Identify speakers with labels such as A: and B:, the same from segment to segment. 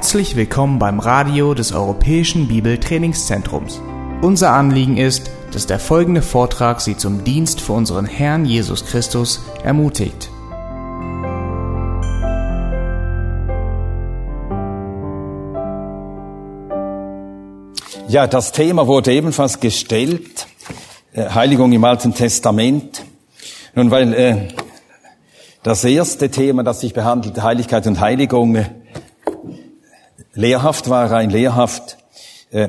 A: Herzlich willkommen beim Radio des Europäischen Bibeltrainingszentrums. Unser Anliegen ist, dass der folgende Vortrag Sie zum Dienst für unseren Herrn Jesus Christus ermutigt.
B: Ja, das Thema wurde ebenfalls gestellt, äh, Heiligung im Alten Testament. Nun, weil äh, das erste Thema, das sich behandelt, Heiligkeit und Heiligung, äh, lehrhaft war, rein lehrhaft, äh,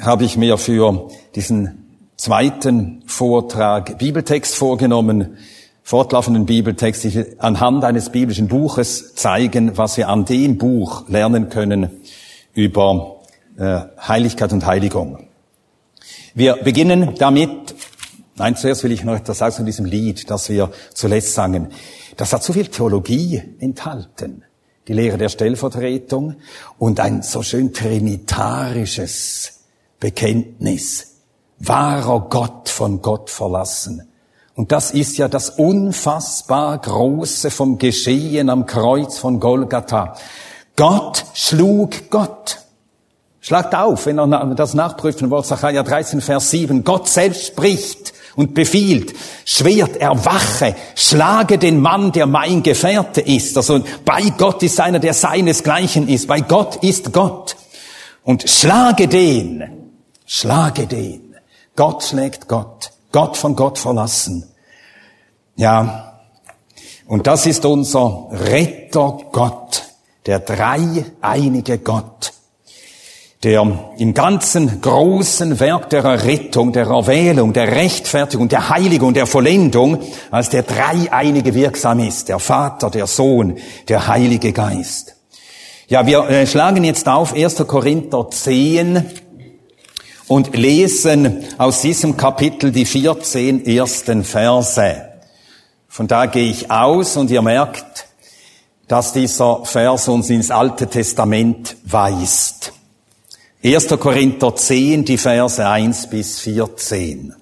B: habe ich mir für diesen zweiten Vortrag Bibeltext vorgenommen, fortlaufenden Bibeltext. Ich anhand eines biblischen Buches zeigen, was wir an dem Buch lernen können über äh, Heiligkeit und Heiligung. Wir beginnen damit, nein, zuerst will ich noch etwas sagen zu diesem Lied, das wir zuletzt sangen. Das hat so viel Theologie enthalten die Lehre der Stellvertretung und ein so schön trinitarisches Bekenntnis. Wahrer Gott von Gott verlassen. Und das ist ja das unfassbar Große vom Geschehen am Kreuz von Golgatha. Gott schlug Gott. Schlagt auf, wenn ihr das nachprüfen wollt, Sacharja 13, Vers 7. Gott selbst spricht und befiehlt, Schwert erwache, schlage den Mann, der mein Gefährte ist. Also bei Gott ist einer, der seinesgleichen ist. Bei Gott ist Gott. Und schlage den, schlage den. Gott schlägt Gott. Gott von Gott verlassen. Ja. Und das ist unser Retter Gott, der dreieinige Gott der im ganzen großen Werk der Errettung, der Erwählung, der Rechtfertigung, der Heiligung, der Vollendung als der Dreieinige wirksam ist, der Vater, der Sohn, der Heilige Geist. Ja, wir äh, schlagen jetzt auf 1. Korinther 10 und lesen aus diesem Kapitel die 14 ersten Verse. Von da gehe ich aus und ihr merkt, dass dieser Vers uns ins Alte Testament weist. 1. Korinther 10, die Verse 1 bis 14.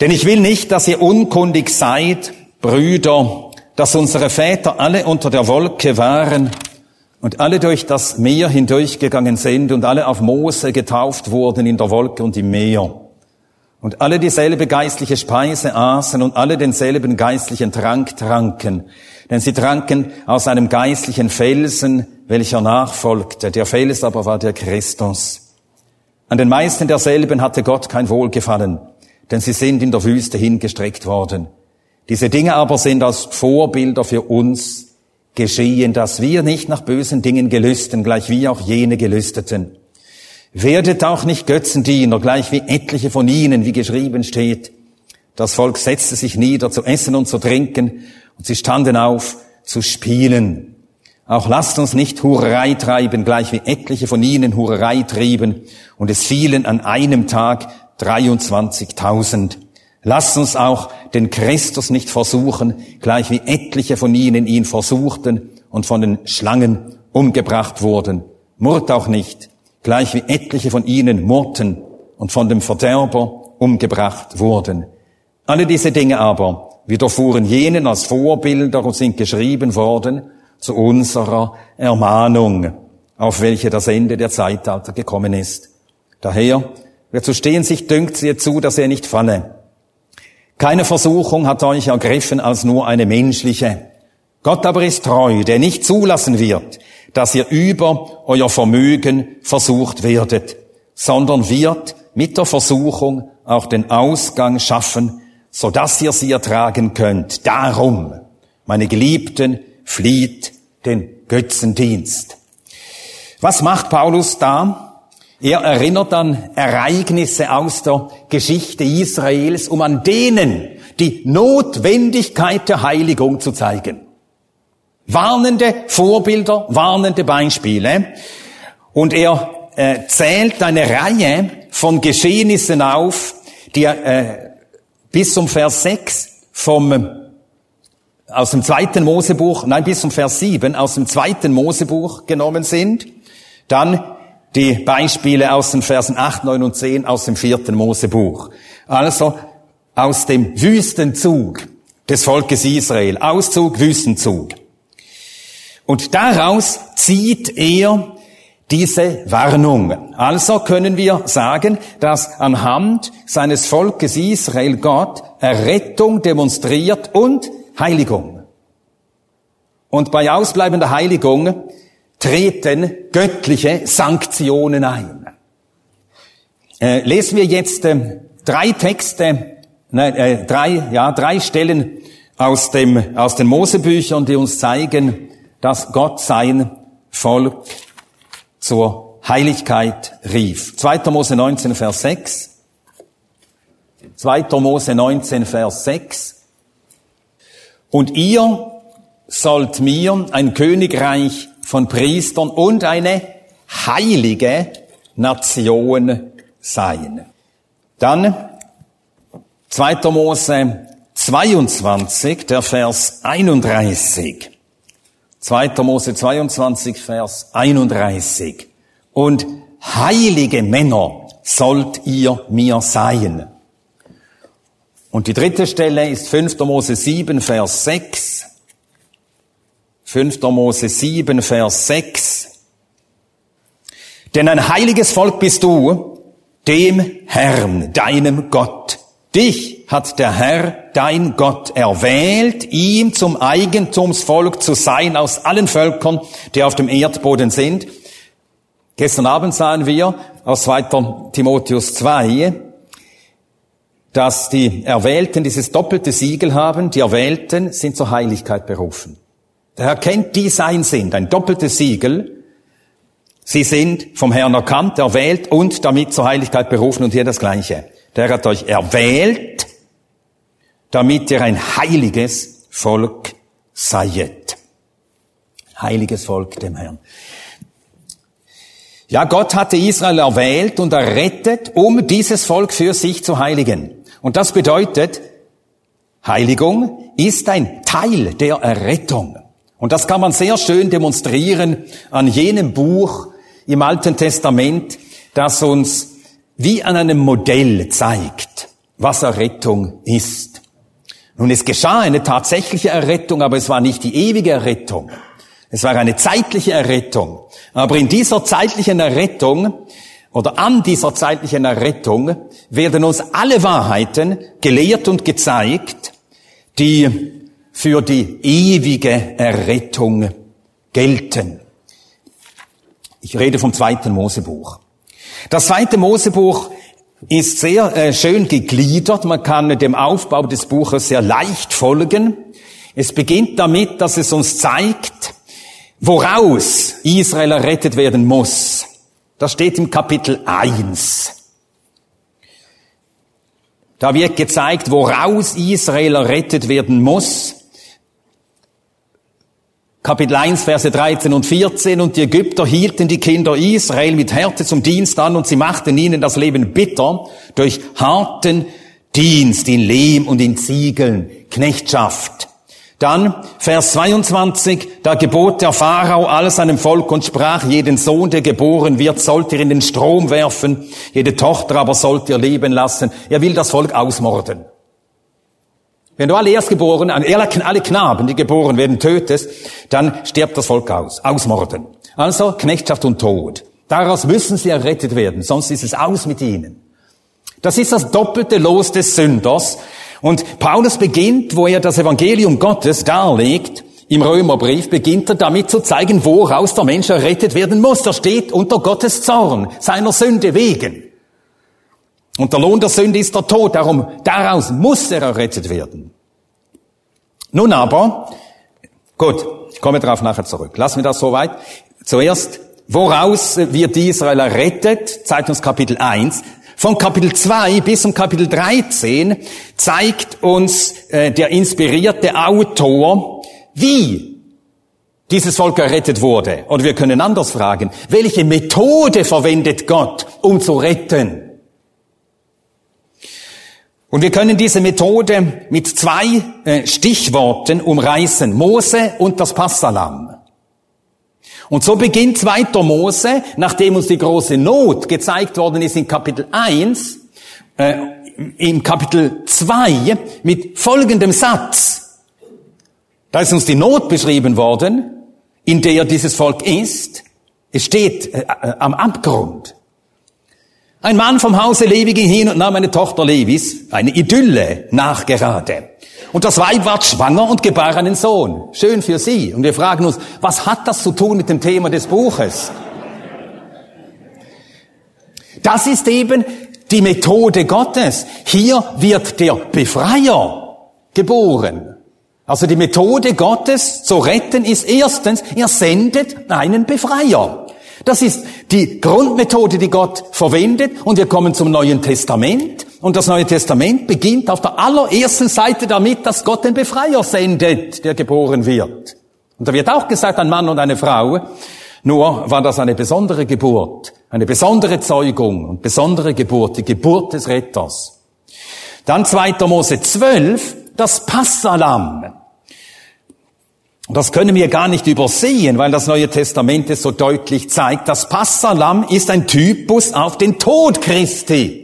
B: Denn ich will nicht, dass ihr unkundig seid, Brüder, dass unsere Väter alle unter der Wolke waren und alle durch das Meer hindurchgegangen sind und alle auf Mose getauft wurden in der Wolke und im Meer. Und alle dieselbe geistliche Speise aßen und alle denselben geistlichen Trank tranken. Denn sie tranken aus einem geistlichen Felsen, welcher nachfolgte. Der Fels aber war der Christus. An den meisten derselben hatte Gott kein Wohlgefallen, denn sie sind in der Wüste hingestreckt worden. Diese Dinge aber sind als Vorbilder für uns geschehen, dass wir nicht nach bösen Dingen gelüsten, gleich wie auch jene gelüsteten. Werdet auch nicht Götzendiener, gleich wie etliche von ihnen, wie geschrieben steht. Das Volk setzte sich nieder zu essen und zu trinken, und sie standen auf zu spielen. Auch lasst uns nicht Hurerei treiben, gleich wie etliche von ihnen Hurerei trieben, und es fielen an einem Tag 23.000. Lasst uns auch den Christus nicht versuchen, gleich wie etliche von ihnen ihn versuchten und von den Schlangen umgebracht wurden. Murrt auch nicht, gleich wie etliche von ihnen murrten und von dem Verderber umgebracht wurden. Alle diese Dinge aber widerfuhren jenen als Vorbilder und sind geschrieben worden, zu unserer Ermahnung, auf welche das Ende der Zeitalter gekommen ist. Daher, wer zu stehen sich dünkt, sieht zu, dass er nicht falle. Keine Versuchung hat euch ergriffen als nur eine menschliche. Gott aber ist treu, der nicht zulassen wird, dass ihr über euer Vermögen versucht werdet, sondern wird mit der Versuchung auch den Ausgang schaffen, so dass ihr sie ertragen könnt. Darum, meine Geliebten, flieht den Götzendienst. Was macht Paulus da? Er erinnert an Ereignisse aus der Geschichte Israels, um an denen die Notwendigkeit der Heiligung zu zeigen. Warnende Vorbilder, warnende Beispiele. Und er äh, zählt eine Reihe von Geschehnissen auf, die äh, bis zum Vers 6 vom aus dem zweiten Mosebuch, nein, bis zum Vers 7 aus dem zweiten Mosebuch genommen sind. Dann die Beispiele aus den Versen 8, 9 und 10 aus dem vierten Mosebuch. Also aus dem Wüstenzug des Volkes Israel. Auszug, Wüstenzug. Und daraus zieht er diese Warnung. Also können wir sagen, dass anhand seines Volkes Israel Gott Errettung demonstriert und Heiligung. Und bei ausbleibender Heiligung treten göttliche Sanktionen ein. Äh, lesen wir jetzt äh, drei Texte, nein, äh, drei, ja, drei Stellen aus dem, aus den Mosebüchern, die uns zeigen, dass Gott sein Volk zur Heiligkeit rief. 2. Mose 19, Vers 6. 2. Mose 19, Vers 6. Und ihr sollt mir ein Königreich von Priestern und eine heilige Nation sein. Dann 2. Mose 22, der Vers 31. 2. Mose 22, Vers 31. Und heilige Männer sollt ihr mir sein. Und die dritte Stelle ist 5. Mose 7, Vers 6. 5. Mose 7, Vers 6. Denn ein heiliges Volk bist du, dem Herrn, deinem Gott. Dich hat der Herr, dein Gott, erwählt, ihm zum Eigentumsvolk zu sein aus allen Völkern, die auf dem Erdboden sind. Gestern Abend sahen wir aus 2. Timotheus 2, dass die Erwählten dieses doppelte Siegel haben. Die Erwählten sind zur Heiligkeit berufen. Der Herr kennt, die sein sind, ein doppeltes Siegel. Sie sind vom Herrn erkannt, erwählt und damit zur Heiligkeit berufen und hier das Gleiche. Der hat euch erwählt, damit ihr ein heiliges Volk seiet. Heiliges Volk dem Herrn. Ja, Gott hatte Israel erwählt und errettet, um dieses Volk für sich zu heiligen. Und das bedeutet, Heiligung ist ein Teil der Errettung. Und das kann man sehr schön demonstrieren an jenem Buch im Alten Testament, das uns wie an einem Modell zeigt, was Errettung ist. Nun, es geschah eine tatsächliche Errettung, aber es war nicht die ewige Errettung. Es war eine zeitliche Errettung. Aber in dieser zeitlichen Errettung oder an dieser zeitlichen Errettung werden uns alle Wahrheiten gelehrt und gezeigt, die für die ewige Errettung gelten. Ich rede vom zweiten Mosebuch. Das zweite Mosebuch ist sehr äh, schön gegliedert. Man kann dem Aufbau des Buches sehr leicht folgen. Es beginnt damit, dass es uns zeigt, woraus Israel errettet werden muss. Das steht im Kapitel 1. Da wird gezeigt, woraus Israel errettet werden muss. Kapitel 1, Verse 13 und 14. Und die Ägypter hielten die Kinder Israel mit Härte zum Dienst an und sie machten ihnen das Leben bitter durch harten Dienst in Lehm und in Ziegeln, Knechtschaft. Dann Vers 22, da gebot der Pharao all seinem Volk und sprach, jeden Sohn, der geboren wird, sollt ihr in den Strom werfen, jede Tochter aber sollt ihr leben lassen. Er will das Volk ausmorden. Wenn du alle Erstgeborenen, alle Knaben, die geboren werden, tötest, dann stirbt das Volk aus. Ausmorden. Also Knechtschaft und Tod. Daraus müssen sie errettet werden, sonst ist es aus mit ihnen. Das ist das doppelte Los des Sünders. Und Paulus beginnt, wo er das Evangelium Gottes darlegt, im Römerbrief beginnt er damit zu zeigen, woraus der Mensch errettet werden muss. Er steht unter Gottes Zorn, seiner Sünde wegen. Und der Lohn der Sünde ist der Tod, darum, daraus muss er errettet werden. Nun aber, gut, ich komme darauf nachher zurück. Lassen wir das soweit. Zuerst, woraus wird Israel errettet? Zeigt uns Kapitel 1. Von Kapitel 2 bis zum Kapitel 13 zeigt uns äh, der inspirierte Autor, wie dieses Volk errettet wurde. Oder wir können anders fragen, welche Methode verwendet Gott, um zu retten? Und wir können diese Methode mit zwei äh, Stichworten umreißen. Mose und das Passalam. Und so beginnt zweiter Mose, nachdem uns die große Not gezeigt worden ist in Kapitel 1, äh, im Kapitel 2 mit folgendem Satz. Da ist uns die Not beschrieben worden. in der dieses Volk ist. Es steht äh, äh, am Abgrund. Ein Mann vom Hause Levi ging hin und nahm eine Tochter Levis, eine Idylle, nachgerade. Und das Weib ward schwanger und gebar einen Sohn. Schön für sie. Und wir fragen uns, was hat das zu tun mit dem Thema des Buches? Das ist eben die Methode Gottes. Hier wird der Befreier geboren. Also die Methode Gottes zu retten ist erstens, er sendet einen Befreier. Das ist die Grundmethode, die Gott verwendet. Und wir kommen zum Neuen Testament. Und das Neue Testament beginnt auf der allerersten Seite damit, dass Gott den Befreier sendet, der geboren wird. Und da wird auch gesagt, ein Mann und eine Frau. Nur war das eine besondere Geburt, eine besondere Zeugung und besondere Geburt, die Geburt des Retters. Dann 2. Mose 12, das Passalam. Das können wir gar nicht übersehen, weil das Neue Testament es so deutlich zeigt. Das Passalam ist ein Typus auf den Tod Christi.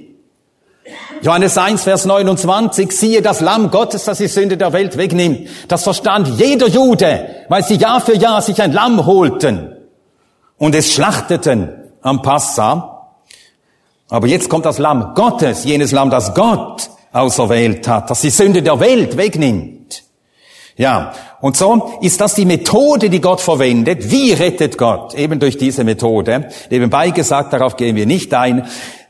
B: Johannes 1, Vers 29, siehe das Lamm Gottes, das die Sünde der Welt wegnimmt. Das verstand jeder Jude, weil sie Jahr für Jahr sich ein Lamm holten und es schlachteten am Passa. Aber jetzt kommt das Lamm Gottes, jenes Lamm, das Gott auserwählt hat, das die Sünde der Welt wegnimmt. Ja, und so ist das die Methode, die Gott verwendet. Wie rettet Gott? Eben durch diese Methode. Nebenbei gesagt, darauf gehen wir nicht ein.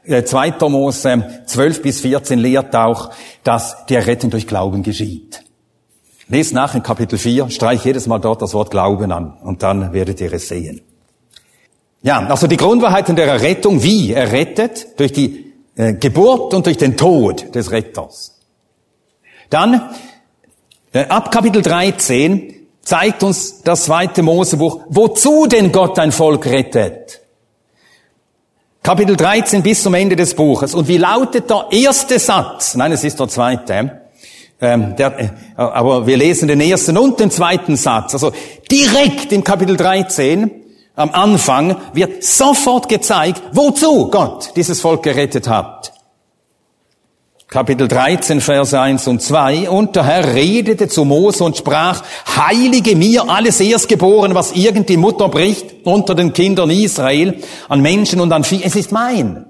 B: 2. Äh, Mose 12 bis 14 lehrt auch, dass der Retten durch Glauben geschieht. Lest nach in Kapitel 4, streich jedes Mal dort das Wort Glauben an und dann werdet ihr es sehen. Ja, also die Grundwahrheiten der Errettung, wie er rettet, durch die äh, Geburt und durch den Tod des Retters. Dann äh, ab Kapitel 13 zeigt uns das zweite Mosebuch, wozu denn Gott ein Volk rettet. Kapitel 13 bis zum Ende des Buches. Und wie lautet der erste Satz? Nein, es ist der zweite. Ähm, der, äh, aber wir lesen den ersten und den zweiten Satz. Also direkt im Kapitel 13 am Anfang wird sofort gezeigt, wozu Gott dieses Volk gerettet hat. Kapitel 13, Vers 1 und 2. Und der Herr redete zu Mose und sprach, heilige mir alles Erstgeboren, was irgend die Mutter bricht unter den Kindern Israel, an Menschen und an Vieh. Es ist mein.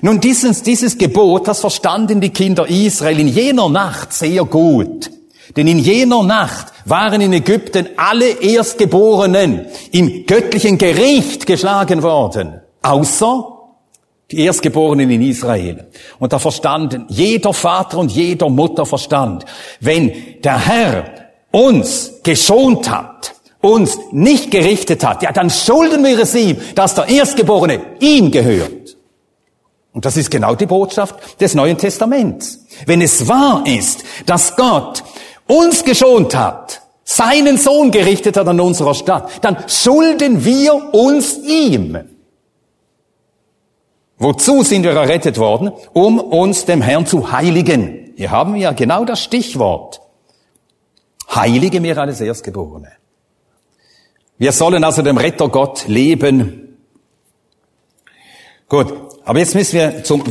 B: Nun, dieses, dieses Gebot, das verstanden die Kinder Israel in jener Nacht sehr gut. Denn in jener Nacht waren in Ägypten alle Erstgeborenen im göttlichen Gericht geschlagen worden. Außer die Erstgeborenen in Israel. Und da verstanden, jeder Vater und jeder Mutter verstand, wenn der Herr uns geschont hat, uns nicht gerichtet hat, ja, dann schulden wir es ihm, dass der Erstgeborene ihm gehört. Und das ist genau die Botschaft des Neuen Testaments. Wenn es wahr ist, dass Gott uns geschont hat, seinen Sohn gerichtet hat an unserer Stadt, dann schulden wir uns ihm. Wozu sind wir errettet worden? Um uns dem Herrn zu heiligen. Hier haben wir ja genau das Stichwort. Heilige mir alles Erstgeborene. Wir sollen also dem Retter Gott leben. Gut, aber jetzt müssen wir zum,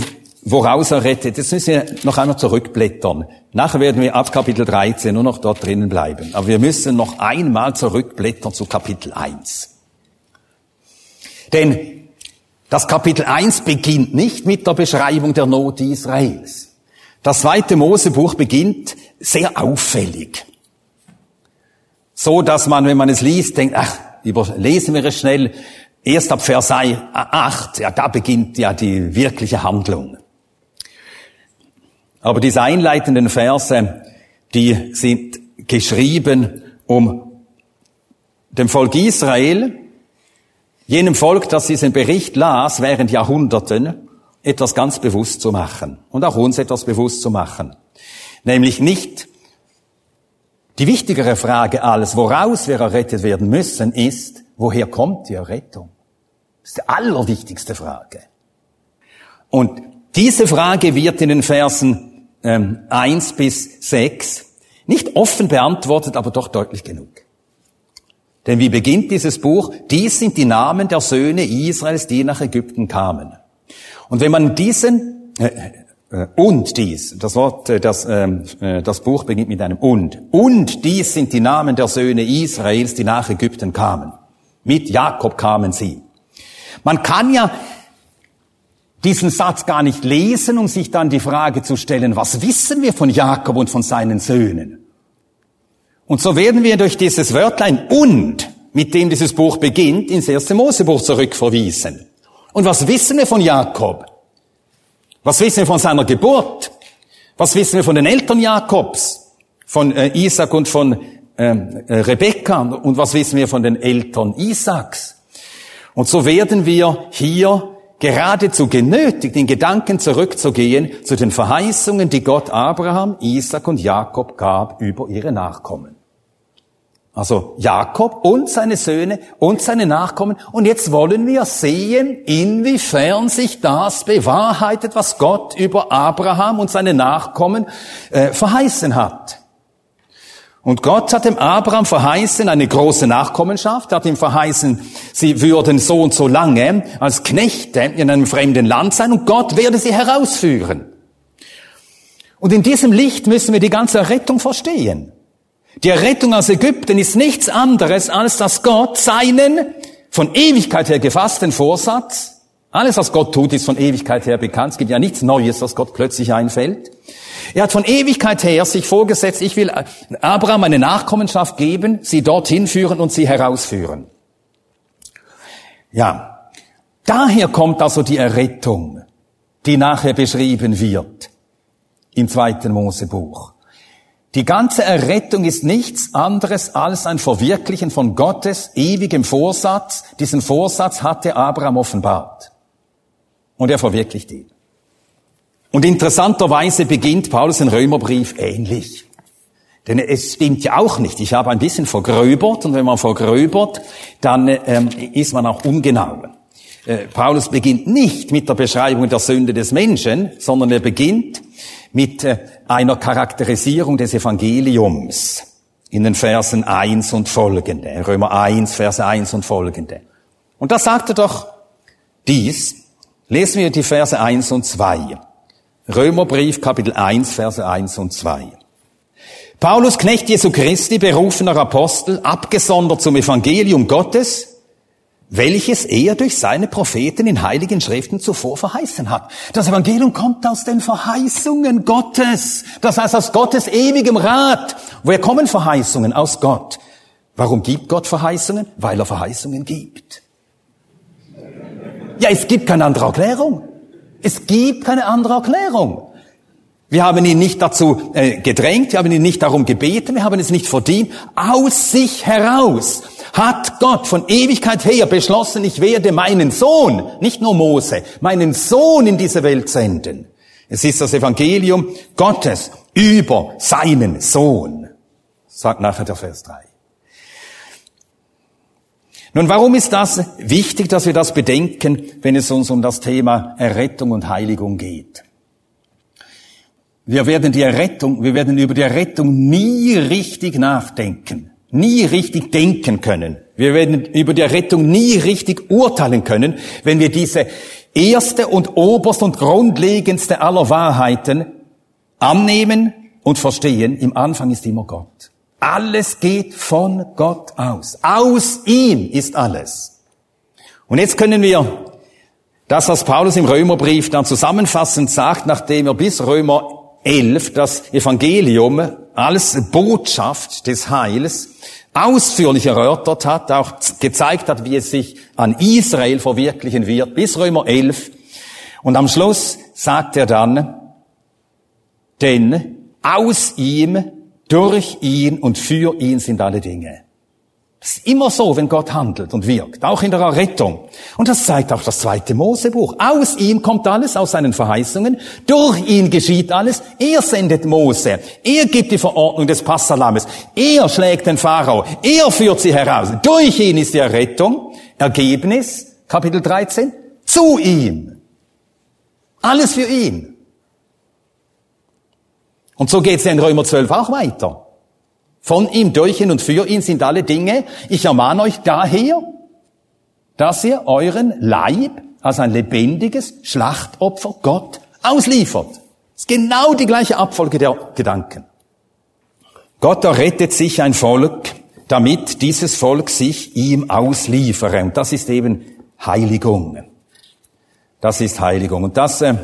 B: woraus er rettet. Jetzt müssen wir noch einmal zurückblättern. Nachher werden wir ab Kapitel 13 nur noch dort drinnen bleiben. Aber wir müssen noch einmal zurückblättern zu Kapitel 1. Denn das Kapitel 1 beginnt nicht mit der Beschreibung der Not Israels. Das zweite Mosebuch beginnt sehr auffällig. So dass man, wenn man es liest, denkt, ach, lesen wir es schnell. Erst ab Vers 8, ja, da beginnt ja die wirkliche Handlung. Aber diese einleitenden Verse, die sind geschrieben, um dem Volk Israel jenem Volk, das diesen Bericht las während Jahrhunderten, etwas ganz bewusst zu machen und auch uns etwas bewusst zu machen. Nämlich nicht die wichtigere Frage alles, woraus wir errettet werden müssen, ist, woher kommt die Errettung? Das ist die allerwichtigste Frage. Und diese Frage wird in den Versen ähm, 1 bis 6 nicht offen beantwortet, aber doch deutlich genug. Denn wie beginnt dieses Buch? Dies sind die Namen der Söhne Israels, die nach Ägypten kamen. Und wenn man diesen äh, Äh, und dies, das Wort, äh, ähm, äh, das Buch beginnt mit einem und. Und dies sind die Namen der Söhne Israels, die nach Ägypten kamen. Mit Jakob kamen sie. Man kann ja diesen Satz gar nicht lesen, um sich dann die Frage zu stellen, was wissen wir von Jakob und von seinen Söhnen? Und so werden wir durch dieses Wörtlein und, mit dem dieses Buch beginnt, ins erste Mosebuch zurückverwiesen. Und was wissen wir von Jakob? Was wissen wir von seiner Geburt? Was wissen wir von den Eltern Jakobs? Von äh, Isaac und von ähm, äh, Rebekka? Und was wissen wir von den Eltern Isaaks? Und so werden wir hier geradezu genötigt, in Gedanken zurückzugehen zu den Verheißungen, die Gott Abraham, Isaac und Jakob gab über ihre Nachkommen. Also Jakob und seine Söhne und seine Nachkommen. Und jetzt wollen wir sehen, inwiefern sich das bewahrheitet, was Gott über Abraham und seine Nachkommen äh, verheißen hat. Und Gott hat dem Abraham verheißen eine große Nachkommenschaft, hat ihm verheißen, sie würden so und so lange als Knechte in einem fremden Land sein und Gott werde sie herausführen. Und in diesem Licht müssen wir die ganze Rettung verstehen. Die Errettung aus Ägypten ist nichts anderes, als dass Gott seinen von Ewigkeit her gefassten Vorsatz, alles was Gott tut, ist von Ewigkeit her bekannt. Es gibt ja nichts Neues, was Gott plötzlich einfällt. Er hat von Ewigkeit her sich vorgesetzt, ich will Abraham eine Nachkommenschaft geben, sie dorthin führen und sie herausführen. Ja, daher kommt also die Errettung, die nachher beschrieben wird im zweiten Mosebuch. Die ganze Errettung ist nichts anderes als ein Verwirklichen von Gottes ewigem Vorsatz. Diesen Vorsatz hatte Abraham offenbart. Und er verwirklicht ihn. Und interessanterweise beginnt Paulus den Römerbrief ähnlich. Denn es stimmt ja auch nicht. Ich habe ein bisschen vergröbert und wenn man vergröbert, dann ähm, ist man auch ungenau. Äh, Paulus beginnt nicht mit der Beschreibung der Sünde des Menschen, sondern er beginnt mit äh, einer Charakterisierung des Evangeliums in den Versen 1 und folgende. Römer 1, Verse 1 und folgende. Und da sagt er doch dies. Lesen wir die Verse 1 und 2. Römerbrief, Kapitel 1, Verse 1 und 2. Paulus, Knecht Jesu Christi, berufener Apostel, abgesondert zum Evangelium Gottes, welches er durch seine Propheten in heiligen Schriften zuvor verheißen hat. Das Evangelium kommt aus den Verheißungen Gottes. Das heißt aus Gottes ewigem Rat. Woher kommen Verheißungen? Aus Gott. Warum gibt Gott Verheißungen? Weil er Verheißungen gibt. Ja, es gibt keine andere Erklärung. Es gibt keine andere Erklärung. Wir haben ihn nicht dazu äh, gedrängt, wir haben ihn nicht darum gebeten, wir haben es nicht verdient. Aus sich heraus hat Gott von Ewigkeit her beschlossen, ich werde meinen Sohn, nicht nur Mose, meinen Sohn in diese Welt senden. Es ist das Evangelium Gottes über seinen Sohn, sagt nachher der Vers 3. Nun, warum ist das wichtig, dass wir das bedenken, wenn es uns um das Thema Errettung und Heiligung geht? Wir werden die Errettung, wir werden über die Errettung nie richtig nachdenken nie richtig denken können. Wir werden über die Rettung nie richtig urteilen können, wenn wir diese erste und oberste und grundlegendste aller Wahrheiten annehmen und verstehen. Im Anfang ist immer Gott. Alles geht von Gott aus. Aus ihm ist alles. Und jetzt können wir das, was Paulus im Römerbrief dann zusammenfassend sagt, nachdem er bis Römer 11 das Evangelium als Botschaft des Heils ausführlich erörtert hat, auch gezeigt hat, wie es sich an Israel verwirklichen wird, bis Römer 11. Und am Schluss sagt er dann, denn aus ihm, durch ihn und für ihn sind alle Dinge. Das ist immer so, wenn Gott handelt und wirkt, auch in der Errettung. Und das zeigt auch das zweite Mosebuch. Aus ihm kommt alles, aus seinen Verheißungen. Durch ihn geschieht alles. Er sendet Mose. Er gibt die Verordnung des Passalammes. Er schlägt den Pharao. Er führt sie heraus. Durch ihn ist die Errettung. Ergebnis, Kapitel 13, zu ihm. Alles für ihn. Und so geht es in Römer 12 auch weiter. Von ihm, durch ihn und für ihn sind alle Dinge. Ich ermahne euch daher, dass ihr euren Leib als ein lebendiges Schlachtopfer Gott ausliefert. Es ist genau die gleiche Abfolge der Gedanken. Gott errettet sich ein Volk, damit dieses Volk sich ihm ausliefere. Und das ist eben Heiligung. Das ist Heiligung. Und das äh,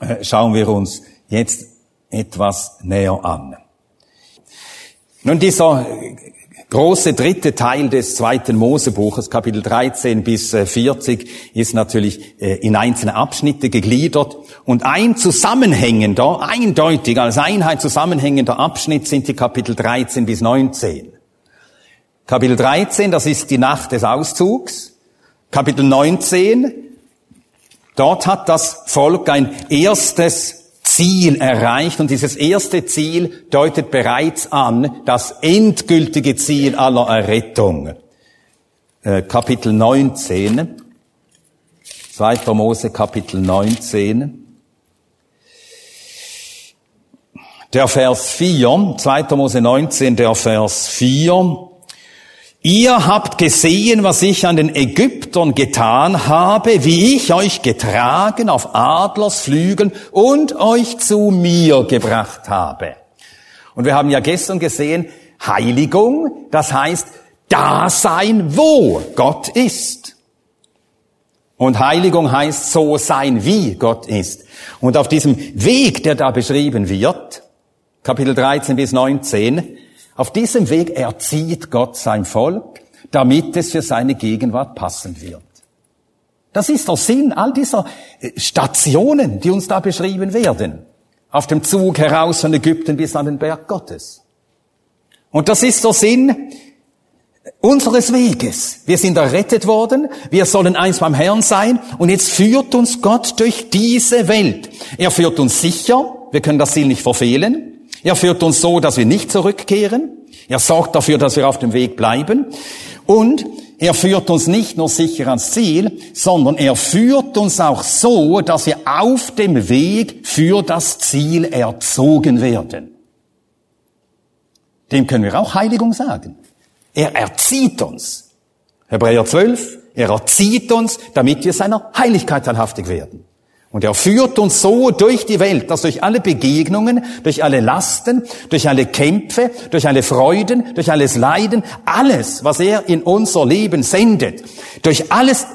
B: äh schauen wir uns jetzt etwas näher an. Nun, dieser große dritte Teil des zweiten Mosebuches, Kapitel 13 bis 40, äh, ist natürlich äh, in einzelne Abschnitte gegliedert. Und ein zusammenhängender, eindeutig als Einheit zusammenhängender Abschnitt sind die Kapitel 13 bis 19. Kapitel 13, das ist die Nacht des Auszugs. Kapitel 19, dort hat das Volk ein erstes Ziel erreicht und dieses erste Ziel deutet bereits an das endgültige Ziel aller Errettung. Äh, Kapitel 19, 2. Mose Kapitel 19. Der Vers 4, 2. Mose 19, der Vers 4. Ihr habt gesehen, was ich an den Ägyptern getan habe, wie ich euch getragen auf Adlersflügeln und euch zu mir gebracht habe. Und wir haben ja gestern gesehen, Heiligung, das heißt Dasein, wo Gott ist. Und Heiligung heißt so sein, wie Gott ist. Und auf diesem Weg, der da beschrieben wird, Kapitel 13 bis 19, auf diesem Weg erzieht Gott sein Volk, damit es für seine Gegenwart passend wird. Das ist der Sinn all dieser äh, Stationen, die uns da beschrieben werden. Auf dem Zug heraus von Ägypten bis an den Berg Gottes. Und das ist der Sinn unseres Weges. Wir sind errettet worden, wir sollen eins beim Herrn sein und jetzt führt uns Gott durch diese Welt. Er führt uns sicher, wir können das Ziel nicht verfehlen. Er führt uns so, dass wir nicht zurückkehren. Er sorgt dafür, dass wir auf dem Weg bleiben. Und er führt uns nicht nur sicher ans Ziel, sondern er führt uns auch so, dass wir auf dem Weg für das Ziel erzogen werden. Dem können wir auch Heiligung sagen. Er erzieht uns. Hebräer 12, er erzieht uns, damit wir seiner Heiligkeit teilhaftig werden. Und er führt uns so durch die Welt, dass durch alle Begegnungen, durch alle Lasten, durch alle Kämpfe, durch alle Freuden, durch alles Leiden, alles, was er in unser Leben sendet, durch alles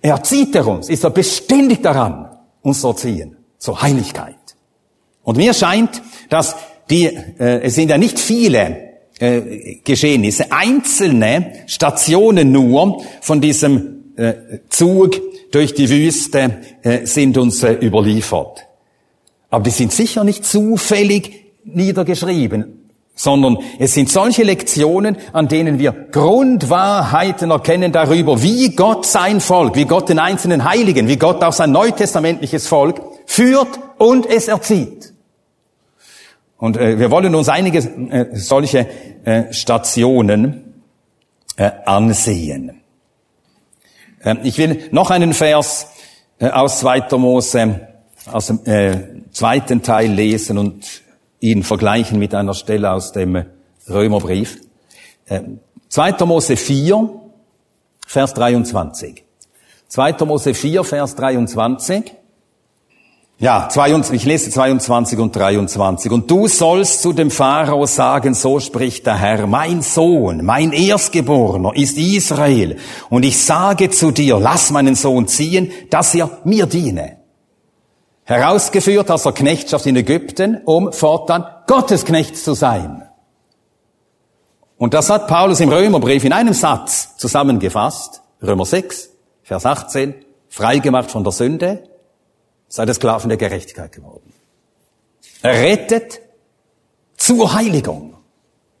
B: erzieht er uns, ist er beständig daran, uns zu erziehen, zur Heiligkeit. Und mir scheint, dass die, äh, es sind ja nicht viele äh, Geschehnisse, einzelne Stationen nur von diesem Zug durch die Wüste äh, sind uns äh, überliefert. Aber die sind sicher nicht zufällig niedergeschrieben, sondern es sind solche Lektionen, an denen wir Grundwahrheiten erkennen darüber, wie Gott sein Volk, wie Gott den einzelnen Heiligen, wie Gott auch sein neutestamentliches Volk führt und es erzieht. Und äh, wir wollen uns einige äh, solche äh, Stationen äh, ansehen. Ähm, ich will noch einen Vers äh, aus 2. Mose, aus dem äh, zweiten Teil lesen und ihn vergleichen mit einer Stelle aus dem Römerbrief. 2. Ähm, Mose 4, Vers 23. 2. Mose 4, Vers 23. Ja, 22, ich lese 22 und 23. Und du sollst zu dem Pharao sagen, so spricht der Herr, mein Sohn, mein Erstgeborener ist Israel. Und ich sage zu dir, lass meinen Sohn ziehen, dass er mir diene. Herausgeführt aus der Knechtschaft in Ägypten, um fortan Gottes Knecht zu sein. Und das hat Paulus im Römerbrief in einem Satz zusammengefasst. Römer 6, Vers 18, freigemacht von der Sünde, seid ihr Sklaven der Gerechtigkeit geworden. Errettet zur Heiligung.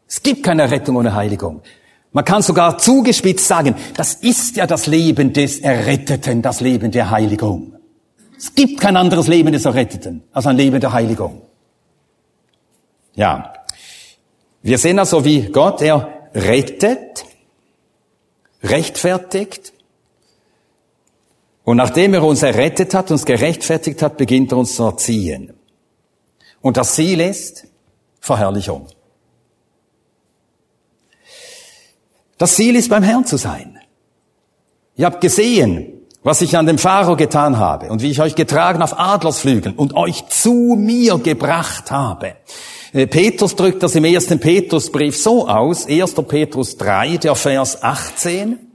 B: Es gibt keine Rettung ohne Heiligung. Man kann sogar zugespitzt sagen, das ist ja das Leben des Erretteten, das Leben der Heiligung. Es gibt kein anderes Leben des Erretteten als ein Leben der Heiligung. Ja, wir sehen also, wie Gott, er rettet, rechtfertigt, und nachdem er uns errettet hat, uns gerechtfertigt hat, beginnt er uns zu erziehen. Und das Ziel ist Verherrlichung. Das Ziel ist beim Herrn zu sein. Ihr habt gesehen, was ich an dem Pharao getan habe und wie ich euch getragen auf Adlersflügeln und euch zu mir gebracht habe. Äh, Petrus drückt das im ersten Petrusbrief so aus, 1. Petrus 3, der Vers 18.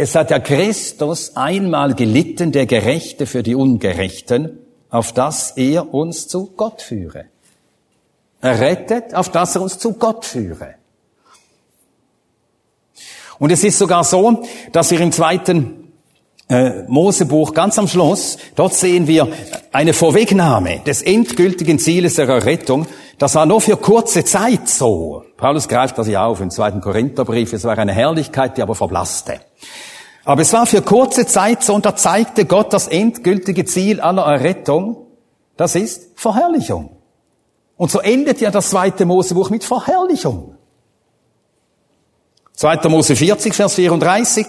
B: Es hat ja Christus einmal gelitten, der Gerechte für die Ungerechten, auf dass er uns zu Gott führe. Er rettet, auf dass er uns zu Gott führe. Und es ist sogar so, dass wir im zweiten äh, Mosebuch ganz am Schluss, dort sehen wir eine Vorwegnahme des endgültigen Zieles der Errettung. Das war nur für kurze Zeit so. Paulus greift das ja auf im zweiten Korintherbrief. Es war eine Herrlichkeit, die aber verblasste. Aber es war für kurze Zeit so und da zeigte Gott das endgültige Ziel aller Errettung. Das ist Verherrlichung. Und so endet ja das zweite Mosebuch mit Verherrlichung. 2. Mose 40, Vers 34.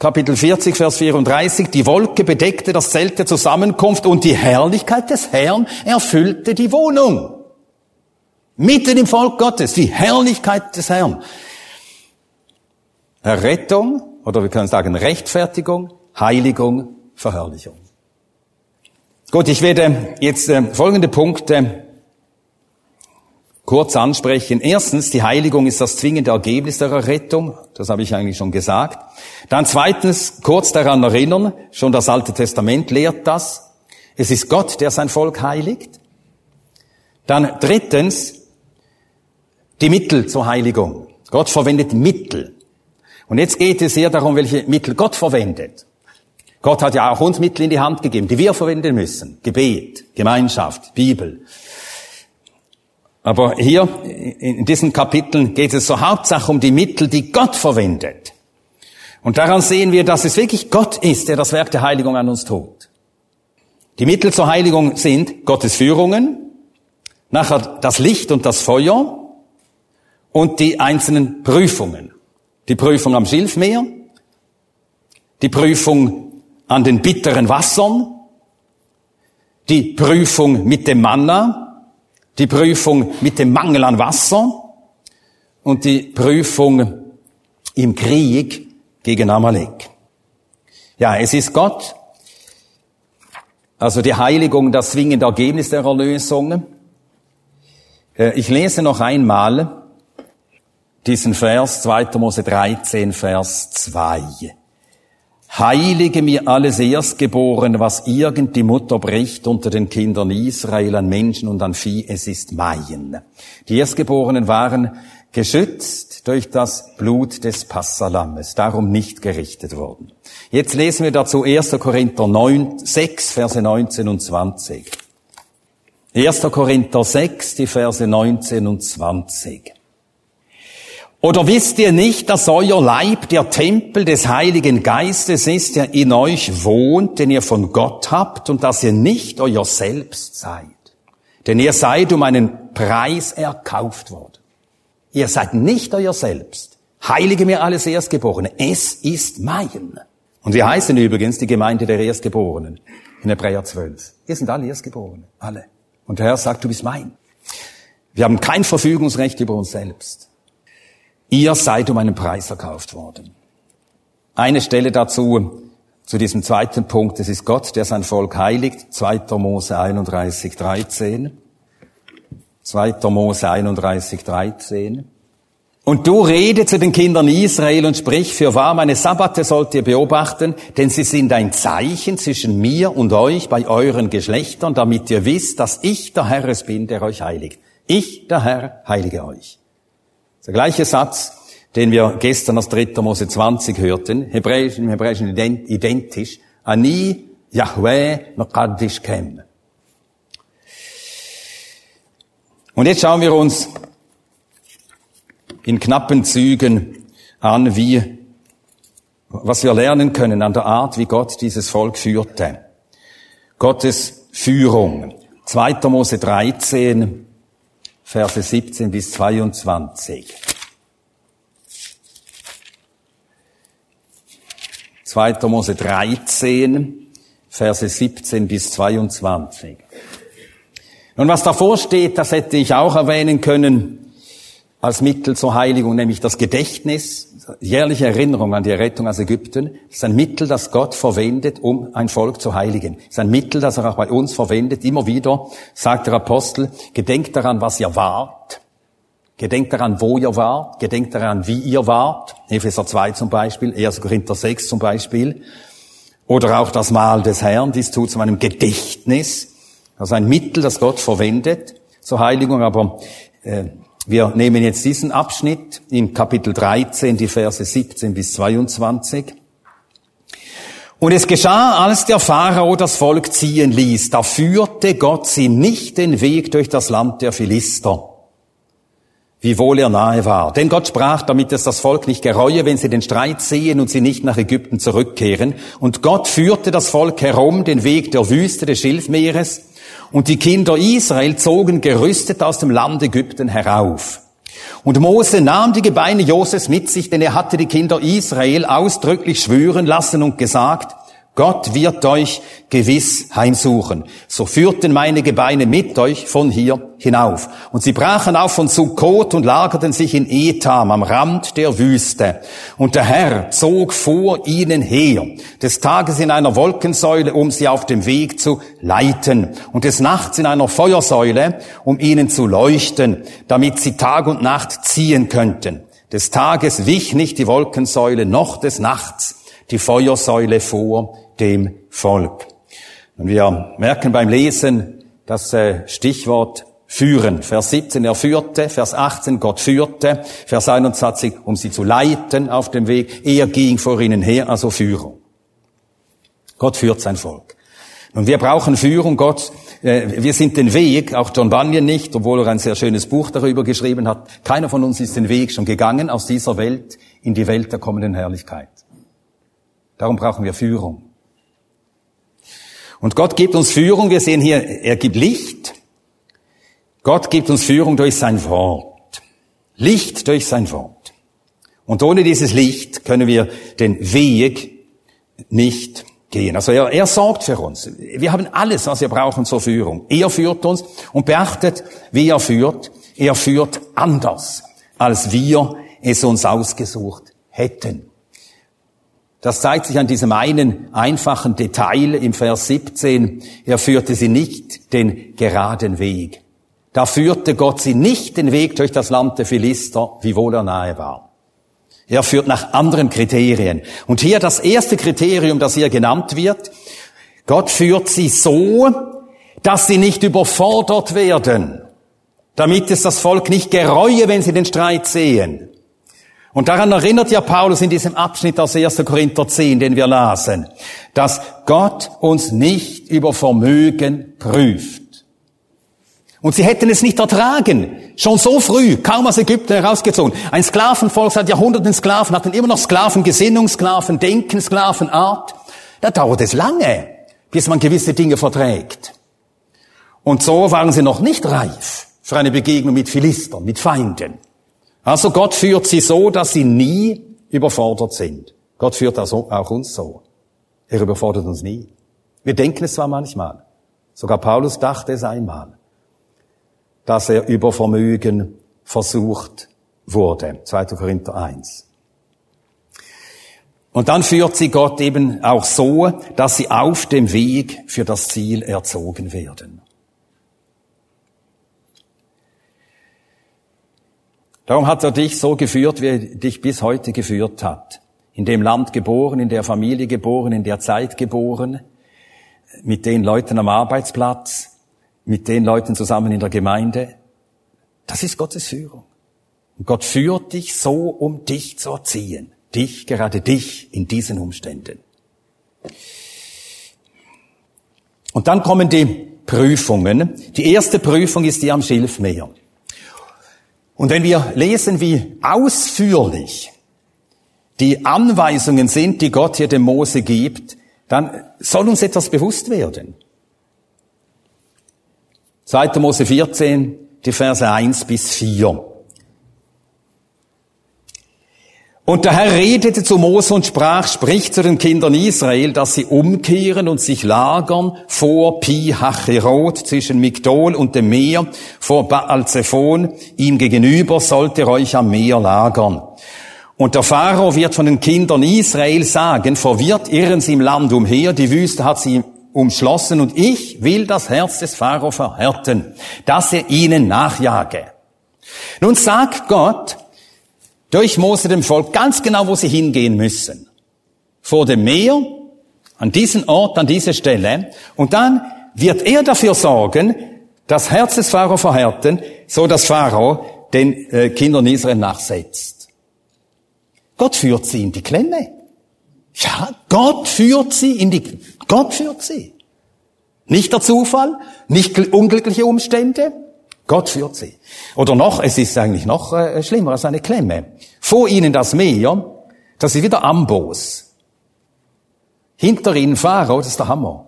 B: Kapitel 40, Vers 34. Die Wolke bedeckte das Zelt der Zusammenkunft und die Herrlichkeit des Herrn erfüllte die Wohnung. Mitten im Volk Gottes, die Herrlichkeit des Herrn. Errettung, oder wir können sagen Rechtfertigung, Heiligung, Verherrlichung. Gut, ich werde jetzt äh, folgende Punkte kurz ansprechen. Erstens, die Heiligung ist das zwingende Ergebnis der Errettung. Das habe ich eigentlich schon gesagt. Dann zweitens, kurz daran erinnern, schon das Alte Testament lehrt das. Es ist Gott, der sein Volk heiligt. Dann drittens, die Mittel zur Heiligung. Gott verwendet Mittel. Und jetzt geht es eher darum, welche Mittel Gott verwendet. Gott hat ja auch uns Mittel in die Hand gegeben, die wir verwenden müssen. Gebet, Gemeinschaft, Bibel. Aber hier in diesen Kapiteln geht es so Hauptsache um die Mittel, die Gott verwendet. Und daran sehen wir, dass es wirklich Gott ist, der das Werk der Heiligung an uns tut. Die Mittel zur Heiligung sind Gottes Führungen, nachher das Licht und das Feuer und die einzelnen Prüfungen. Die Prüfung am Schilfmeer, die Prüfung an den bitteren Wassern, die Prüfung mit dem Manna, die Prüfung mit dem Mangel an Wasser. Und die Prüfung im Krieg gegen Amalek. Ja, es ist Gott, also die Heiligung, das zwingende Ergebnis der Erlösung. Äh, ich lese noch einmal diesen Vers, 2. Mose 13, Vers 2. Heilige mir alles Erstgeborene, was irgend die Mutter bricht unter den Kindern Israel an Menschen und an Vieh, es ist mein. Die Erstgeborenen waren geschützt durch das Blut des Passalammes, darum nicht gerichtet worden. Jetzt lesen wir dazu 1. Korinther 9, 6, Verse 19 und 20. 1. Korinther 6, die Verse 19 und 20. Oder wisst ihr nicht, dass euer Leib der Tempel des Heiligen Geistes ist, der in euch wohnt, den ihr von Gott habt und dass ihr nicht euer Selbst seid? Denn ihr seid um einen Preis erkauft worden. Ihr seid nicht euer Selbst. Heilige mir alles Erstgeborene. Es ist mein. Und wir heißen übrigens die Gemeinde der Erstgeborenen in Hebräer 12. Wir sind alle Erstgeborene. Alle. Und der Herr sagt, du bist mein. Wir haben kein Verfügungsrecht über uns selbst. Ihr seid um einen Preis erkauft worden. Eine Stelle dazu, zu diesem zweiten Punkt, es ist Gott, der sein Volk heiligt, 2. Mose 31, 13. 2. Mose 31, 13. Und du rede zu den Kindern Israel und sprich, für wahr meine Sabbate sollt ihr beobachten, denn sie sind ein Zeichen zwischen mir und euch bei euren Geschlechtern, damit ihr wisst, dass ich der Herr es bin, der euch heiligt. Ich, der Herr, heilige euch. Der gleiche Satz, den wir gestern aus 3. Mose 20 hörten, Hebräisch, im Hebräischen identisch, Ani Yahweh Makadish Kem. Und jetzt schauen wir uns in knappen Zügen an, wie, was wir lernen können an der Art, wie Gott dieses Volk führte. Gottes Führung. 2. Mose 13, Verse 17 bis 22. 2. Mose 13, Verse 17 bis 22. Nun, was davor steht, das hätte ich auch erwähnen können. als Mittel zur Heiligung, nämlich das Gedächtnis, jährliche Erinnerung an die Errettung aus Ägypten, ist ein Mittel, das Gott verwendet, um ein Volk zu heiligen. Ist ein Mittel, das er auch bei uns verwendet. Immer wieder sagt der Apostel, gedenkt daran, was ihr wart. Gedenkt daran, wo ihr wart. Gedenkt daran, wie ihr wart. Epheser 2 zum Beispiel, 1. Korinther 6 zum Beispiel. Oder auch das Mahl des Herrn, dies tut zu meinem Gedächtnis. Also ein Mittel, das Gott verwendet zur Heiligung, aber äh, wir nehmen jetzt diesen Abschnitt in Kapitel 13, die Verse 17 bis 22. Und es geschah, als der Pharao das Volk ziehen ließ, da führte Gott sie nicht den Weg durch das Land der Philister, wiewohl er nahe war. Denn Gott sprach, damit es das Volk nicht gereue, wenn sie den Streit sehen und sie nicht nach Ägypten zurückkehren. Und Gott führte das Volk herum den Weg der Wüste des Schilfmeeres, und die Kinder Israel zogen gerüstet aus dem Land Ägypten herauf. Und Mose nahm die Gebeine Josefs mit sich, denn er hatte die Kinder Israel ausdrücklich schwören lassen und gesagt, Gott wird euch gewiss heimsuchen. So führten meine Gebeine mit euch von hier hinauf. Und sie brachen auf von Sukkot und lagerten sich in Etam am Rand der Wüste. Und der Herr zog vor ihnen her, des Tages in einer Wolkensäule, um sie auf dem Weg zu leiten, und des Nachts in einer Feuersäule, um ihnen zu leuchten, damit sie Tag und Nacht ziehen könnten. Des Tages wich nicht die Wolkensäule, noch des Nachts die Feuersäule vor dem Volk. Und wir merken beim Lesen das äh, Stichwort führen. Vers 17, er führte. Vers 18, Gott führte. Vers 21, um sie zu leiten auf dem Weg. Er ging vor ihnen her, also Führung. Gott führt sein Volk. Und wir brauchen Führung. Gott, äh, wir sind den Weg, auch John Bunyan nicht, obwohl er ein sehr schönes Buch darüber geschrieben hat. Keiner von uns ist den Weg schon gegangen aus dieser Welt in die Welt der kommenden Herrlichkeit. Darum brauchen wir Führung. Und Gott gibt uns Führung. Wir sehen hier, er gibt Licht. Gott gibt uns Führung durch sein Wort. Licht durch sein Wort. Und ohne dieses Licht können wir den Weg nicht gehen. Also er, er sorgt für uns. Wir haben alles, was wir brauchen zur Führung. Er führt uns und beachtet, wie er führt. Er führt anders, als wir es uns ausgesucht hätten. Das zeigt sich an diesem einen einfachen Detail im Vers 17. Er führte sie nicht den geraden Weg. Da führte Gott sie nicht den Weg durch das Land der Philister, wiewohl er nahe war. Er führt nach anderen Kriterien. Und hier das erste Kriterium, das hier genannt wird. Gott führt sie so, dass sie nicht überfordert werden, damit es das Volk nicht gereue, wenn sie den Streit sehen. Und daran erinnert ja Paulus in diesem Abschnitt aus 1. Korinther 10, den wir lasen, dass Gott uns nicht über Vermögen prüft. Und sie hätten es nicht ertragen. Schon so früh, kaum aus Ägypten herausgezogen. Ein Sklavenvolk seit Jahrhunderten Sklaven, hatten immer noch Sklavengesinnung, Sklavendenken, Sklavenart. Da dauert es lange, bis man gewisse Dinge verträgt. Und so waren sie noch nicht reif für eine Begegnung mit Philistern, mit Feinden. Also Gott führt sie so, dass sie nie überfordert sind. Gott führt auch uns so. Er überfordert uns nie. Wir denken es zwar manchmal, sogar Paulus dachte es einmal, dass er über Vermögen versucht wurde. 2. Korinther 1. Und dann führt sie Gott eben auch so, dass sie auf dem Weg für das Ziel erzogen werden. Darum hat er dich so geführt, wie er dich bis heute geführt hat. In dem Land geboren, in der Familie geboren, in der Zeit geboren, mit den Leuten am Arbeitsplatz, mit den Leuten zusammen in der Gemeinde. Das ist Gottes Führung. Und Gott führt dich so, um dich zu erziehen. Dich, gerade dich, in diesen Umständen. Und dann kommen die Prüfungen. Die erste Prüfung ist die am Schilfmeer. Und wenn wir lesen, wie ausführlich die Anweisungen sind, die Gott hier dem Mose gibt, dann soll uns etwas bewusst werden. 2. Mose 14, die Verse 1 bis 4. Und der Herr redete zu Mose und sprach, sprich zu den Kindern Israel, dass sie umkehren und sich lagern vor Pi Hacherot zwischen Migdol und dem Meer, vor Baal Zephon, ihm gegenüber sollt ihr euch am Meer lagern. Und der Pharao wird von den Kindern Israel sagen, verwirrt irren sie im Land umher, die Wüste hat sie umschlossen und ich will das Herz des Pharao verhärten, dass er ihnen nachjage. Nun sagt Gott, durch Mose dem Volk ganz genau, wo sie hingehen müssen. Vor dem Meer, an diesen Ort, an diese Stelle. Und dann wird er dafür sorgen, das Herz des Pharao verhärten, so dass Pharao den äh, Kindern Israel nachsetzt. Gott führt sie in die Klemme. Ja, Gott führt sie in die, Gott führt sie. Nicht der Zufall, nicht unglückliche Umstände, Gott führt sie. Oder noch, es ist eigentlich noch äh, schlimmer als eine Klemme. Vor ihnen das Meer, das ist wieder Ambos. Hinter ihnen Pharao, das ist der Hammer.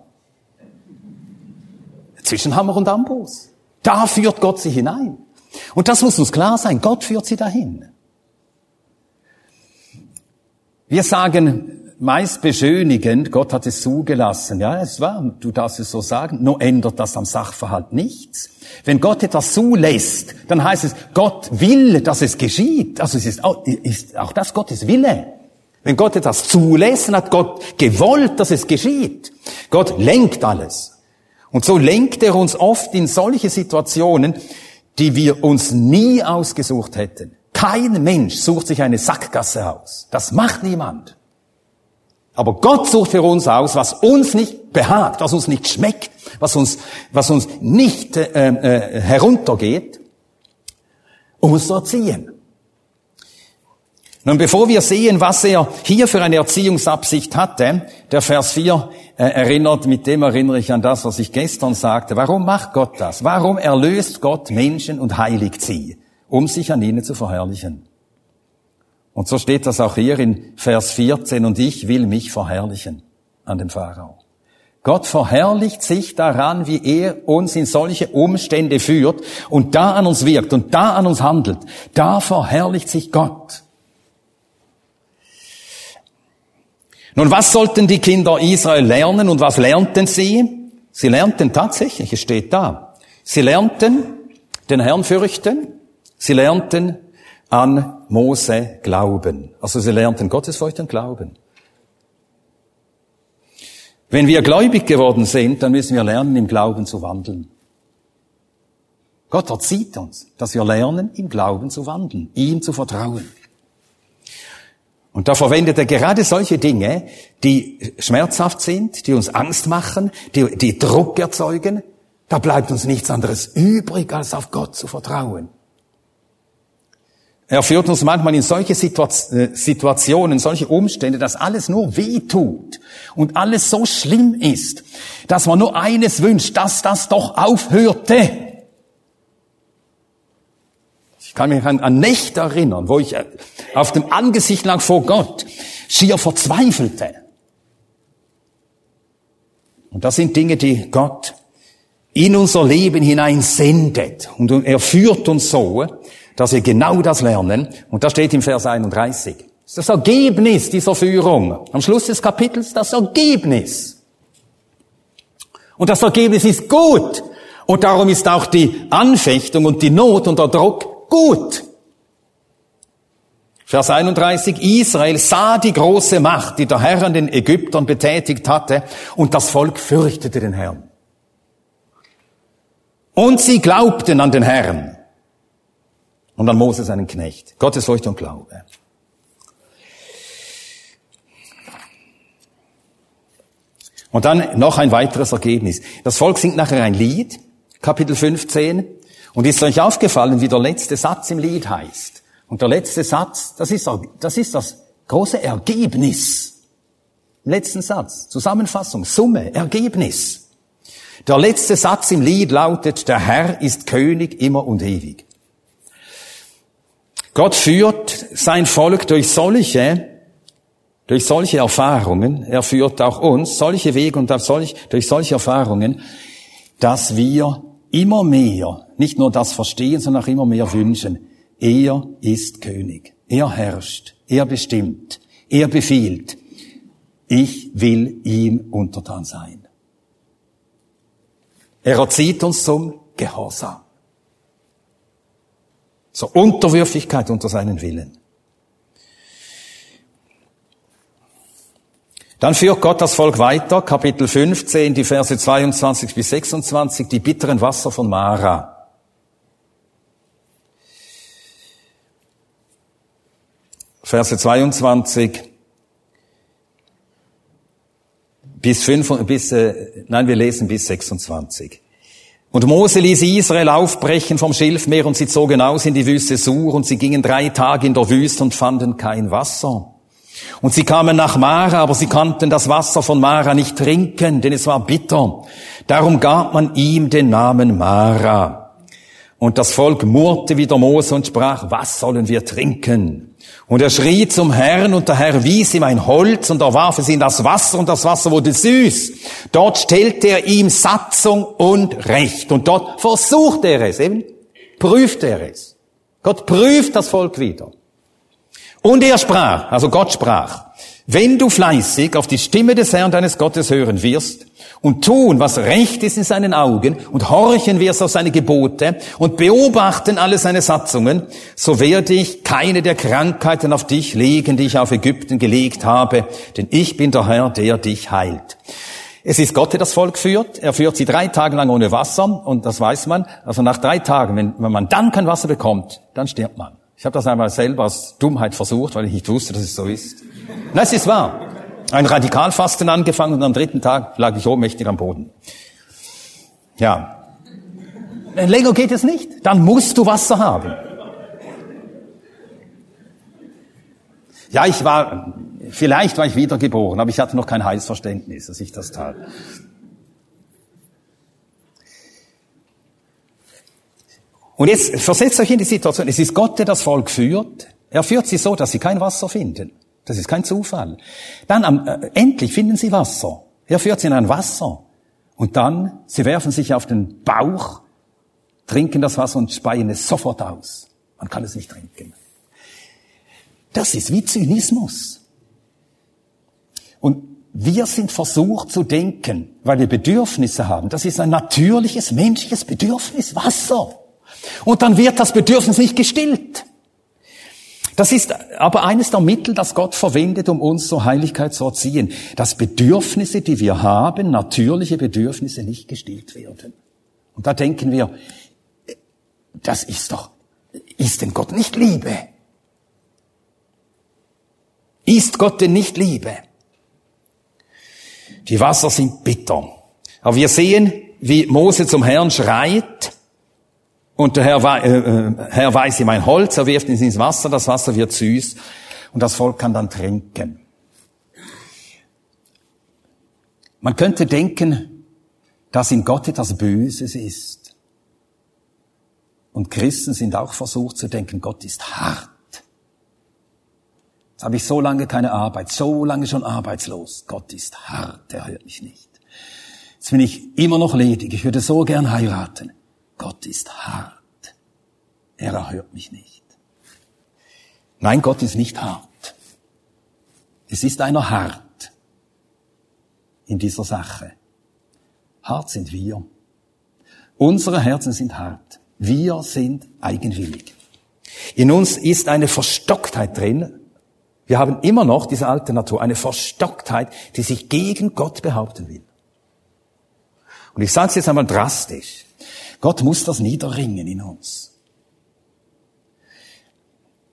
B: Zwischen Hammer und Ambos. Da führt Gott sie hinein. Und das muss uns klar sein. Gott führt sie dahin. Wir sagen, meist beschönigend, Gott hat es zugelassen. Ja, es war, du darfst es so sagen, nur ändert das am Sachverhalt nichts. Wenn Gott etwas zulässt, dann heißt es, Gott will, dass es geschieht. Also es ist auch, ist auch das Gottes Wille. Wenn Gott etwas zulässt, dann hat Gott gewollt, dass es geschieht. Gott lenkt alles. Und so lenkt er uns oft in solche Situationen, die wir uns nie ausgesucht hätten. Kein Mensch sucht sich eine Sackgasse aus. Das macht niemand. Aber Gott sucht für uns aus, was uns nicht behagt, was uns nicht schmeckt, was uns, was uns nicht äh, äh, heruntergeht, um uns zu erziehen. Nun, bevor wir sehen, was er hier für eine Erziehungsabsicht hatte, der Vers 4 äh, erinnert, mit dem erinnere ich an das, was ich gestern sagte. Warum macht Gott das? Warum erlöst Gott Menschen und heiligt sie, um sich an ihnen zu verherrlichen? Und so steht das auch hier in Vers 14, und ich will mich verherrlichen an dem Pharao. Gott verherrlicht sich daran, wie er uns in solche Umstände führt und da an uns wirkt und da an uns handelt. Da verherrlicht sich Gott. Nun, was sollten die Kinder Israel lernen und was lernten sie? Sie lernten tatsächlich, es steht da. Sie lernten den Herrn fürchten. Sie lernten an Mose glauben. Also sie lernten Gottesfurcht Glauben. Wenn wir gläubig geworden sind, dann müssen wir lernen, im Glauben zu wandeln. Gott erzieht uns, dass wir lernen, im Glauben zu wandeln, ihm zu vertrauen. Und da verwendet er gerade solche Dinge, die schmerzhaft sind, die uns Angst machen, die, die Druck erzeugen. Da bleibt uns nichts anderes übrig, als auf Gott zu vertrauen. Er führt uns manchmal in solche äh, Situationen, solche Umstände, dass alles nur weh tut und alles so schlimm ist, dass man nur eines wünscht, dass das doch aufhörte. Ich kann mich an, Nächte erinnern, wo ich äh, auf dem Angesicht lag vor Gott, schier verzweifelte. Und das sind Dinge, die Gott in unser Leben hinein sendet. Und er führt uns so, dass wir genau das lernen. Und da steht im Vers 31. Das Ergebnis dieser Führung. Am Schluss des Kapitels das Ergebnis. Und das Ergebnis ist gut. Und darum ist auch die Anfechtung und die Not und der Druck gut. Vers 31, Israel sah die große Macht, die der Herr an den Ägyptern betätigt hatte, und das Volk fürchtete den Herrn. Und sie glaubten an den Herrn und an Mose seinen Knecht. Gottes Furcht und Glaube. Und dann noch ein weiteres Ergebnis. Das Volk singt nachher ein Lied, Kapitel 15, und ist euch aufgefallen, wie der letzte Satz im Lied heißt. Und der letzte Satz, das ist, das ist das große Ergebnis. Letzten Satz, Zusammenfassung, Summe, Ergebnis. Der letzte Satz im Lied lautet, der Herr ist König immer und ewig. Gott führt sein Volk durch solche, durch solche Erfahrungen, er führt auch uns solche Wege und durch solche Erfahrungen, dass wir immer mehr, nicht nur das verstehen, sondern auch immer mehr wünschen, er ist König, er herrscht, er bestimmt, er befiehlt. Ich will ihm untertan sein. Er erzieht uns zum Gehorsam. Zur Unterwürfigkeit unter seinen Willen. Dann führt Gott das Volk weiter, Kapitel 15, die Verse 22 bis 26, die bitteren Wasser von Mara. Verse 22 bis 5, bis, äh, nein, wir lesen bis 26. Und Mose ließ Israel aufbrechen vom Schilfmeer und sie zogen aus in die Wüste Sur und sie gingen drei Tage in der Wüste und fanden kein Wasser. Und sie kamen nach Mara, aber sie konnten das Wasser von Mara nicht trinken, denn es war bitter. Darum gab man ihm den Namen Mara. Und das Volk murrte wieder Mose und sprach, was sollen wir trinken? Und er schrie zum Herrn und der Herr wies ihm ein Holz und er warf es in das Wasser und das Wasser wurde süß. Dort stellte er ihm Satzung und Recht und dort versuchte er es, eben prüfte er es. Gott prüft das Volk wieder. Und er sprach, also Gott sprach, wenn du fleißig auf die Stimme des Herrn deines Gottes hören wirst und tun, was recht ist in seinen Augen und horchen wirst auf seine Gebote und beobachten alle seine Satzungen, so werde ich keine der Krankheiten auf dich legen, die ich auf Ägypten gelegt habe, denn ich bin der Herr, der dich heilt. Es ist Gott, der das Volk führt. Er führt sie drei Tage lang ohne Wasser und das weiß man. Also nach drei Tagen, wenn, wenn man dann kein Wasser bekommt, dann stirbt man. Ich habe das einmal selber aus Dummheit versucht, weil ich nicht wusste, dass es so ist. Es ist wahr. Ein Radikalfasten angefangen und am dritten Tag lag ich ohnmächtig am Boden. Ja. Länger geht es nicht. Dann musst du Wasser haben. Ja, ich war, vielleicht war ich wiedergeboren, aber ich hatte noch kein Heilsverständnis, dass ich das tat. Und jetzt versetzt euch in die Situation, es ist Gott, der das Volk führt. Er führt sie so, dass sie kein Wasser finden. Das ist kein Zufall. Dann am, äh, endlich finden sie Wasser. Er führt sie in ein Wasser. Und dann, sie werfen sich auf den Bauch, trinken das Wasser und speien es sofort aus. Man kann es nicht trinken. Das ist wie Zynismus. Und wir sind versucht zu denken, weil wir Bedürfnisse haben. Das ist ein natürliches menschliches Bedürfnis, Wasser. Und dann wird das Bedürfnis nicht gestillt. Das ist aber eines der Mittel, das Gott verwendet, um uns zur Heiligkeit zu erziehen. Dass Bedürfnisse, die wir haben, natürliche Bedürfnisse nicht gestillt werden. Und da denken wir, das ist doch, ist denn Gott nicht Liebe? Ist Gott denn nicht Liebe? Die Wasser sind bitter. Aber wir sehen, wie Mose zum Herrn schreit, und der Herr, äh, äh, Herr weiß ihm ein Holz, er wirft es ins Wasser, das Wasser wird süß und das Volk kann dann trinken. Man könnte denken, dass in Gott etwas Böses ist. Und Christen sind auch versucht zu denken, Gott ist hart. Jetzt habe ich so lange keine Arbeit, so lange schon arbeitslos. Gott ist hart, er hört mich nicht. Jetzt bin ich immer noch ledig, ich würde so gern heiraten. Gott ist hart. Er erhört mich nicht. Nein, Gott ist nicht hart. Es ist einer hart in dieser Sache. Hart sind wir. Unsere Herzen sind hart. Wir sind eigenwillig. In uns ist eine Verstocktheit drin. Wir haben immer noch diese alte Natur, eine Verstocktheit, die sich gegen Gott behaupten will. Und ich sage es jetzt einmal drastisch. Gott muss das niederringen in uns.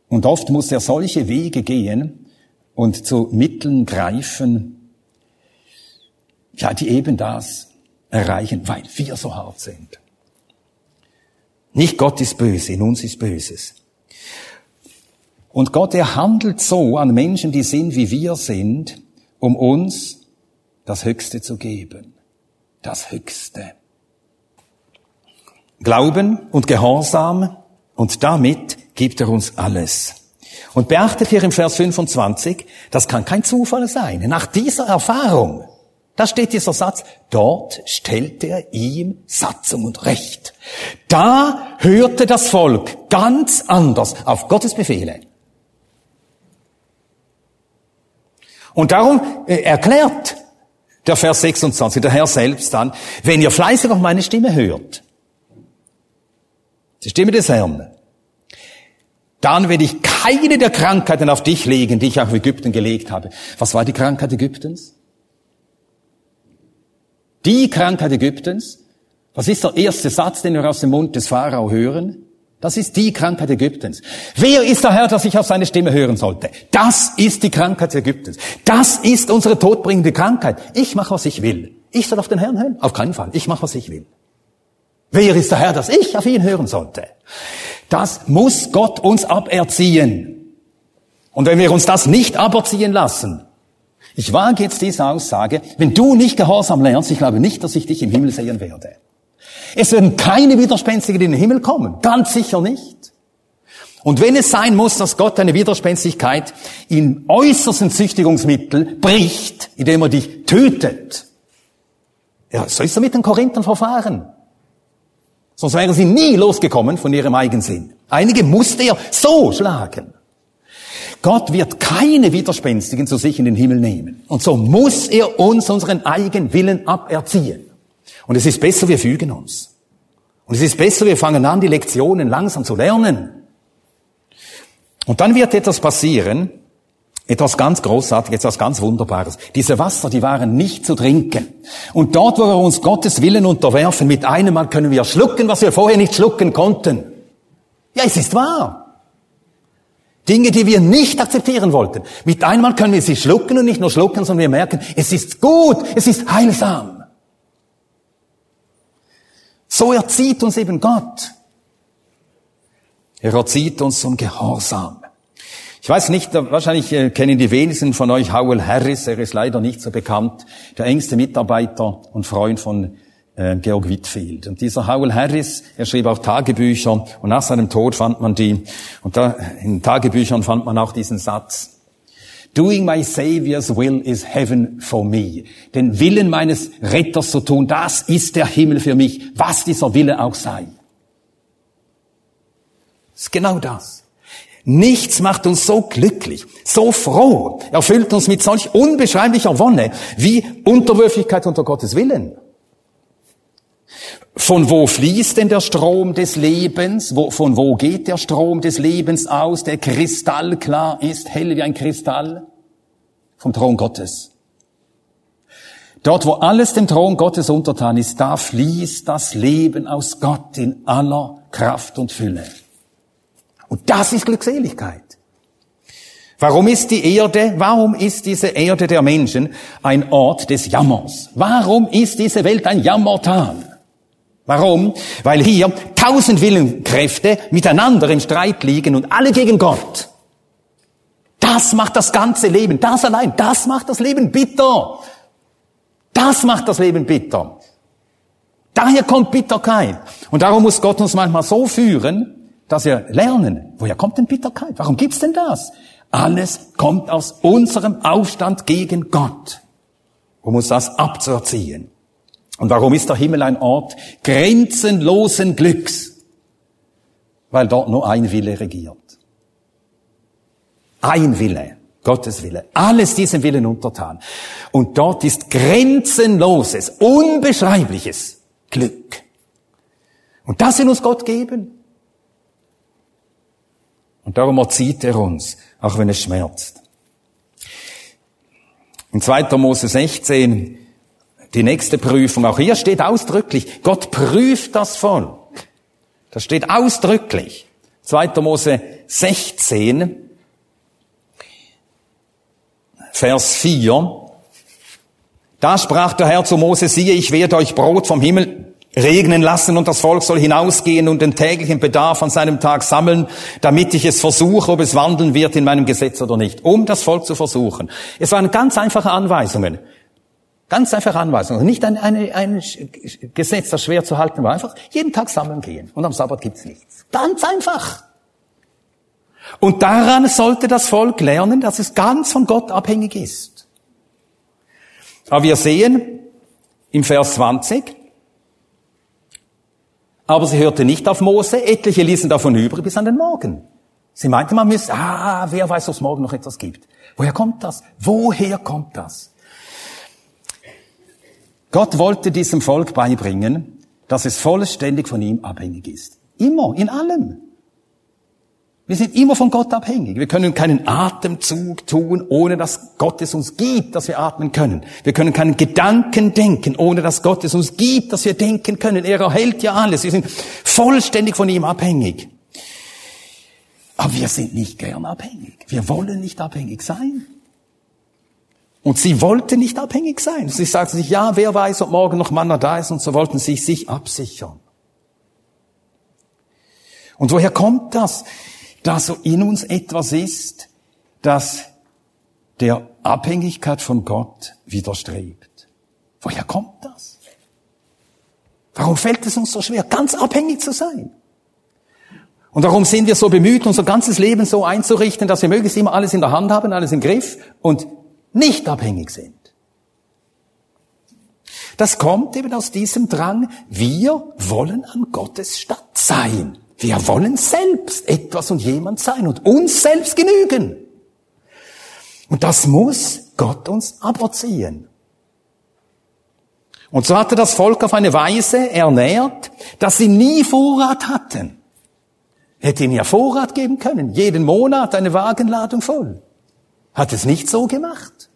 B: Und oft muss er solche Wege gehen und zu Mitteln greifen, ja, die eben das erreichen, weil wir so hart sind. Nicht Gott ist böse, in uns ist Böses. Und Gott, er handelt so an Menschen, die sind, wie wir sind, um uns das Höchste zu geben. Das Höchste. Glauben und Gehorsam und damit gibt er uns alles. Und beachtet hier im Vers 25, das kann kein Zufall sein. Nach dieser Erfahrung, da steht dieser Satz, dort stellte er ihm Satzung und Recht. Da hörte das Volk ganz anders auf Gottes Befehle. Und darum äh, erklärt der Vers 26, der Herr selbst dann, wenn ihr fleißig auf meine Stimme hört, die Stimme des Herrn, dann werde ich keine der Krankheiten auf dich legen, die ich auf Ägypten gelegt habe. Was war die Krankheit Ägyptens? Die Krankheit Ägyptens. Was ist der erste Satz, den wir aus dem Mund des Pharao hören? Das ist die Krankheit Ägyptens. Wer ist der Herr, dass ich auf seine Stimme hören sollte? Das ist die Krankheit Ägyptens. Das ist unsere todbringende Krankheit. Ich mache, was ich will. Ich soll auf den Herrn hören? Auf keinen Fall. Ich mache, was ich will. Wer ist der Herr, dass ich auf ihn hören sollte? Das muss Gott uns aberziehen. Und wenn wir uns das nicht aberziehen lassen, ich wage jetzt diese Aussage, wenn du nicht gehorsam lernst, ich glaube nicht, dass ich dich im Himmel sehen werde. Es werden keine Widerspenstigen in den Himmel kommen, ganz sicher nicht. Und wenn es sein muss, dass Gott eine Widerspenstigkeit in äußersten Züchtigungsmittel bricht, indem er dich tötet, ja, so ist er mit den Korinthern verfahren. Sonst wären sie nie losgekommen von ihrem Eigensinn. Einige musste er so schlagen. Gott wird keine Widerspenstigen zu sich in den Himmel nehmen. Und so muss er uns unseren eigenen Willen aberziehen. Und es ist besser, wir fügen uns. Und es ist besser, wir fangen an, die Lektionen langsam zu lernen. Und dann wird etwas passieren, etwas ganz Großartiges, etwas ganz Wunderbares. Diese Wasser, die waren nicht zu trinken. Und dort, wo wir uns Gottes Willen unterwerfen, mit einem Mal können wir schlucken, was wir vorher nicht schlucken konnten. Ja, es ist wahr. Dinge, die wir nicht akzeptieren wollten. Mit einmal können wir sie schlucken und nicht nur schlucken, sondern wir merken, es ist gut, es ist heilsam. So erzieht uns eben Gott. Er erzieht uns zum Gehorsam. Ich weiß nicht, wahrscheinlich äh, kennen die wenigsten von euch Howell Harris, er ist leider nicht so bekannt, der engste Mitarbeiter und Freund von äh, Georg Whitfield. Und dieser Howell Harris, er schrieb auch Tagebücher und nach seinem Tod fand man die, und da in Tagebüchern fand man auch diesen Satz, Doing my Savior's will is heaven for me. Den Willen meines Retters zu tun, das ist der Himmel für mich, was dieser Wille auch sei. Das ist genau das. Nichts macht uns so glücklich, so froh, erfüllt uns mit solch unbeschreiblicher Wonne wie Unterwürfigkeit unter Gottes Willen. Von wo fließt denn der Strom des Lebens? Wo, von wo geht der Strom des Lebens aus, der kristallklar ist, hell wie ein Kristall? Vom Thron Gottes. Dort, wo alles dem Thron Gottes untertan ist, da fließt das Leben aus Gott in aller Kraft und Fülle. Und das ist Glückseligkeit. Warum ist die Erde, warum ist diese Erde der Menschen ein Ort des Jammers? Warum ist diese Welt ein Jammertal? Warum? Weil hier tausend Willenkräfte miteinander im Streit liegen und alle gegen Gott. Das macht das ganze Leben, das allein, das macht das Leben bitter. Das macht das Leben bitter. Daher kommt Bitterkeit. Und darum muss Gott uns manchmal so führen, dass wir lernen, woher kommt denn Bitterkeit? Warum gibt's denn das? Alles kommt aus unserem Aufstand gegen Gott, um uns das abzuerziehen. Und warum ist der Himmel ein Ort grenzenlosen Glücks? Weil dort nur ein Wille regiert. Ein Wille, Gottes Wille. Alles diesem Willen untertan. Und dort ist grenzenloses, unbeschreibliches Glück. Und das will uns Gott geben. Und darum erzieht er uns, auch wenn es schmerzt. In 2. Mose 16, die nächste Prüfung, auch hier steht ausdrücklich, Gott prüft das Volk. Das steht ausdrücklich. 2. Mose 16, Vers 4. Da sprach der Herr zu Mose, siehe, ich werde euch Brot vom Himmel regnen lassen und das Volk soll hinausgehen und den täglichen Bedarf an seinem Tag sammeln, damit ich es versuche, ob es wandeln wird in meinem Gesetz oder nicht, um das Volk zu versuchen. Es waren ganz einfache Anweisungen. Ganz einfache Anweisungen. Nicht ein, ein, ein Gesetz, das schwer zu halten war. Einfach jeden Tag sammeln gehen. Und am Sabbat gibt's nichts. Ganz einfach. Und daran sollte das Volk lernen, dass es ganz von Gott abhängig ist. Aber wir sehen im Vers 20, aber sie hörte nicht auf Mose, etliche ließen davon übrig bis an den Morgen. Sie meinte, man müsste, ah, wer weiß, ob es morgen noch etwas gibt. Woher kommt das? Woher kommt das? Gott wollte diesem Volk beibringen, dass es vollständig von ihm abhängig ist. Immer, in allem. Wir sind immer von Gott abhängig. Wir können keinen Atemzug tun, ohne dass Gott es uns gibt, dass wir atmen können. Wir können keinen Gedanken denken, ohne dass Gott es uns gibt, dass wir denken können. Er erhält ja alles. Wir sind vollständig von ihm abhängig. Aber wir sind nicht gern abhängig. Wir wollen nicht abhängig sein. Und sie wollten nicht abhängig sein. Sie sagten sich, ja, wer weiß, ob morgen noch Manna da ist, und so wollten sie sich absichern. Und woher kommt das? Dass so in uns etwas ist, das der Abhängigkeit von Gott widerstrebt. Woher kommt das? Warum fällt es uns so schwer, ganz abhängig zu sein? Und warum sind wir so bemüht, unser ganzes Leben so einzurichten, dass wir möglichst immer alles in der Hand haben, alles im Griff und nicht abhängig sind? Das kommt eben aus diesem Drang, wir wollen an Gottes Stadt sein. Wir wollen selbst etwas und jemand sein und uns selbst genügen. Und das muss Gott uns aberziehen. Und so hatte das Volk auf eine Weise ernährt, dass sie nie Vorrat hatten. Hätte ihm ja Vorrat geben können, jeden Monat eine Wagenladung voll. Hat es nicht so gemacht.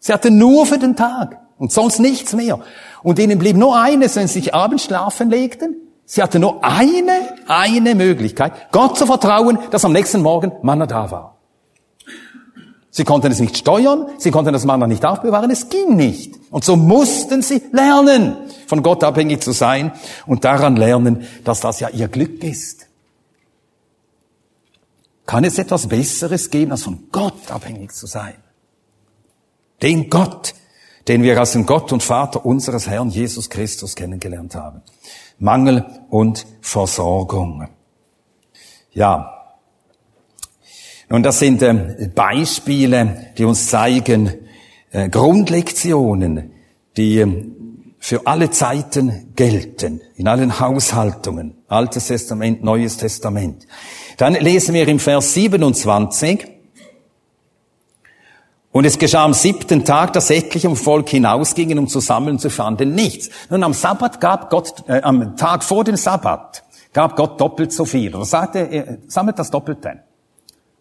B: Sie hatten nur für den Tag und sonst nichts mehr. Und ihnen blieb nur eines, wenn sie sich abends schlafen legten, Sie hatte nur eine, eine Möglichkeit, Gott zu vertrauen, dass am nächsten Morgen Manna da war. Sie konnten es nicht steuern, sie konnten das Manna nicht aufbewahren, es ging nicht. Und so mussten sie lernen, von Gott abhängig zu sein und daran lernen, dass das ja ihr Glück ist. Kann es etwas Besseres geben, als von Gott abhängig zu sein? Den Gott, den wir als den Gott und Vater unseres Herrn Jesus Christus kennengelernt haben. Mangel und Versorgung. Ja. Nun, das sind äh, Beispiele, die uns zeigen, äh, Grundlektionen, die äh, für alle Zeiten gelten, in allen Haushaltungen, Altes Testament, Neues Testament. Dann lesen wir im Vers 27, und es geschah am siebten Tag, dass etliche vom Volk hinausgingen, um zu sammeln, zu fanden nichts. Nun, am Sabbat gab Gott, äh, am Tag vor dem Sabbat, gab Gott doppelt so viel. Und sagte, er sammelt das Doppelte,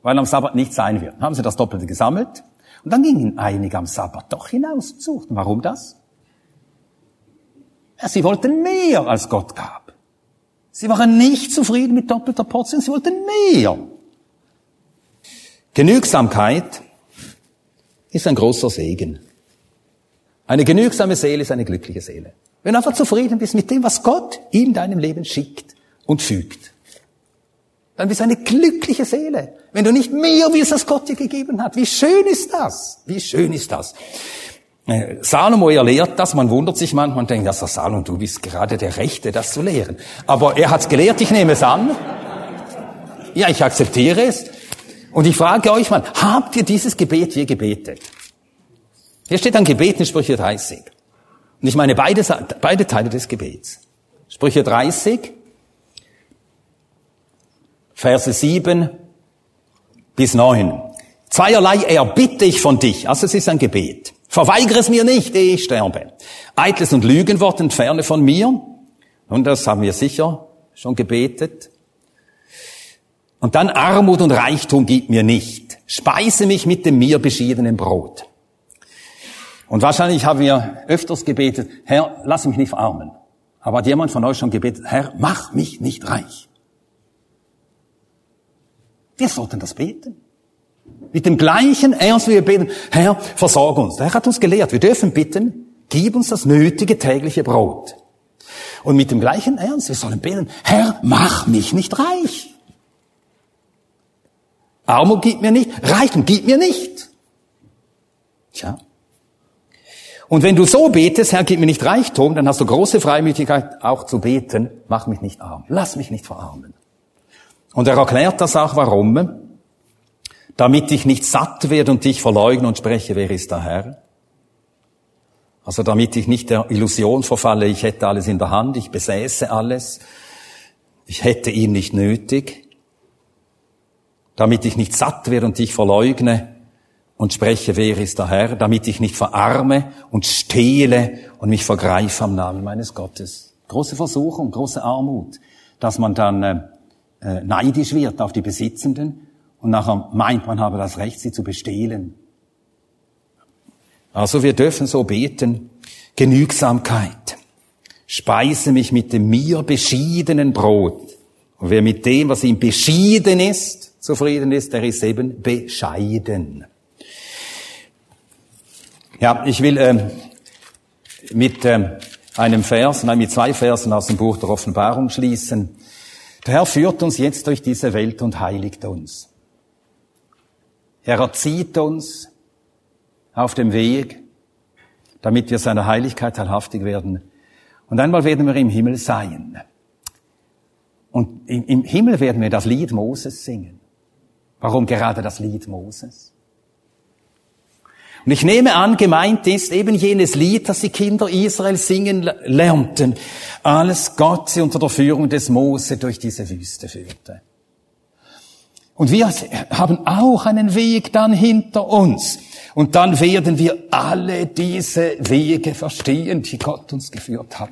B: weil am Sabbat nichts sein wird. Haben sie das Doppelte gesammelt. Und dann gingen einige am Sabbat doch hinaus und suchten. Warum das? Ja, sie wollten mehr, als Gott gab. Sie waren nicht zufrieden mit doppelter Portion, sie wollten mehr. Genügsamkeit ist ein großer Segen. Eine genügsame Seele ist eine glückliche Seele. Wenn du einfach zufrieden bist mit dem, was Gott in deinem Leben schickt und fügt, dann bist du eine glückliche Seele. Wenn du nicht mehr willst, als Gott dir gegeben hat. Wie schön ist das? Wie schön ist das? Äh, Salomo, er lehrt das, man wundert sich manchmal und denkt, ja, Salomo, du bist gerade der Rechte, das zu lehren. Aber er hat's gelehrt, ich nehme es an. Ja, ich akzeptiere es. Und ich frage euch mal, habt ihr dieses Gebet je gebetet? Hier steht ein Gebet in Sprüche 30. Und ich meine beide, beide Teile des Gebets. Sprüche 30, Verse 7 bis 9. Zweierlei erbitte ich von dich. Also es ist ein Gebet. Verweigere es mir nicht, ehe ich sterbe. Eitles und Lügenwort entferne von mir. Und das haben wir sicher schon gebetet. Und dann Armut und Reichtum gib mir nicht. Speise mich mit dem mir beschiedenen Brot. Und wahrscheinlich haben wir öfters gebetet, Herr, lass mich nicht verarmen. Aber hat jemand von euch schon gebetet, Herr, mach mich nicht reich? Wir sollten das beten. Mit dem gleichen Ernst, wie wir beten, Herr, versorge uns. Der Herr hat uns gelehrt, wir dürfen bitten, gib uns das nötige tägliche Brot. Und mit dem gleichen Ernst, wir sollen beten, Herr, mach mich nicht reich. Armut gibt mir nicht, Reichtum gibt mir nicht. Tja. Und wenn du so betest, Herr, gib mir nicht Reichtum, dann hast du große Freimütigkeit auch zu beten, mach mich nicht arm, lass mich nicht verarmen. Und er erklärt das auch, warum. Damit ich nicht satt werde und dich verleugne und spreche, wer ist der Herr? Also damit ich nicht der Illusion verfalle, ich hätte alles in der Hand, ich besäße alles, ich hätte ihn nicht nötig. Damit ich nicht satt werde und dich verleugne und spreche, wer ist der Herr, damit ich nicht verarme und stehle und mich vergreife am Namen meines Gottes. Große Versuchung, große Armut, dass man dann äh, äh, neidisch wird auf die Besitzenden und nachher meint, man habe das Recht, sie zu bestehlen. Also wir dürfen so beten, Genügsamkeit. Speise mich mit dem mir beschiedenen Brot. Und wer mit dem, was ihm beschieden ist, zufrieden ist, der ist eben bescheiden. Ja, ich will ähm, mit ähm, einem Vers, nein, mit zwei Versen aus dem Buch der Offenbarung schließen. Der Herr führt uns jetzt durch diese Welt und heiligt uns. Er erzieht uns auf dem Weg, damit wir seiner Heiligkeit teilhaftig werden. Und einmal werden wir im Himmel sein. Und im Himmel werden wir das Lied Moses singen. Warum gerade das Lied Moses? Und ich nehme an, gemeint ist eben jenes Lied, das die Kinder Israel singen lernten, als Gott sie unter der Führung des Mose durch diese Wüste führte. Und wir haben auch einen Weg dann hinter uns. Und dann werden wir alle diese Wege verstehen, die Gott uns geführt hat.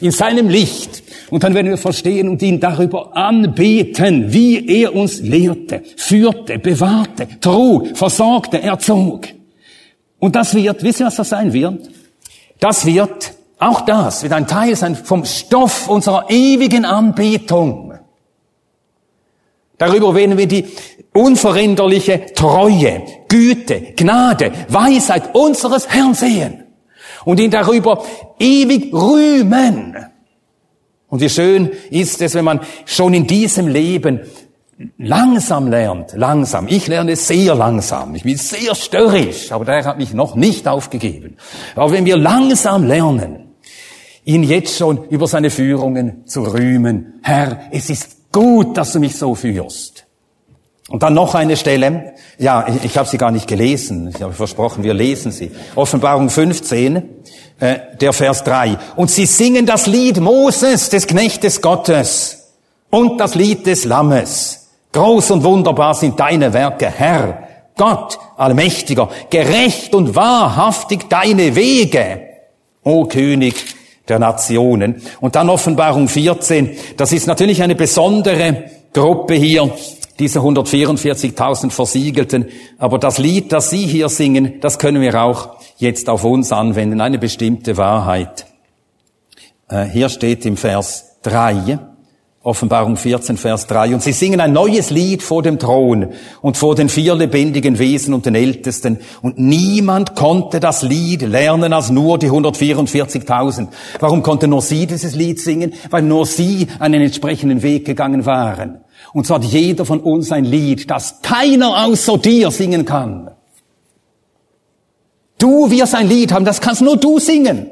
B: In seinem Licht. Und dann werden wir verstehen und ihn darüber anbeten, wie er uns lehrte, führte, bewahrte, trug, versorgte, erzog. Und das wird, wisst ihr, was das sein wird? Das wird, auch das wird ein Teil sein vom Stoff unserer ewigen Anbetung. Darüber werden wir die unveränderliche Treue, Güte, Gnade, Weisheit unseres Herrn sehen und ihn darüber ewig rühmen. Und wie schön ist es, wenn man schon in diesem Leben langsam lernt, langsam. Ich lerne sehr langsam. Ich bin sehr störrisch, aber der hat mich noch nicht aufgegeben. Aber wenn wir langsam lernen, ihn jetzt schon über seine Führungen zu rühmen, Herr, es ist gut, dass du mich so führst. Und dann noch eine Stelle, ja, ich, ich habe sie gar nicht gelesen, ich habe versprochen, wir lesen sie. Offenbarung 15, äh, der Vers 3. Und sie singen das Lied Moses, des Knechtes Gottes, und das Lied des Lammes. Groß und wunderbar sind deine Werke, Herr, Gott, Allmächtiger, gerecht und wahrhaftig deine Wege, o König der Nationen. Und dann Offenbarung 14, das ist natürlich eine besondere Gruppe hier, diese 144.000 Versiegelten. Aber das Lied, das Sie hier singen, das können wir auch jetzt auf uns anwenden, eine bestimmte Wahrheit. Äh, hier steht im Vers 3, Offenbarung 14, Vers 3. Und sie singen ein neues Lied vor dem Thron und vor den vier lebendigen Wesen und den Ältesten. Und niemand konnte das Lied lernen als nur die 144.000. Warum konnte nur sie dieses Lied singen? Weil nur sie einen entsprechenden Weg gegangen waren. Und so hat jeder von uns ein Lied, das keiner außer dir singen kann. Du wirst ein Lied haben, das kannst nur du singen.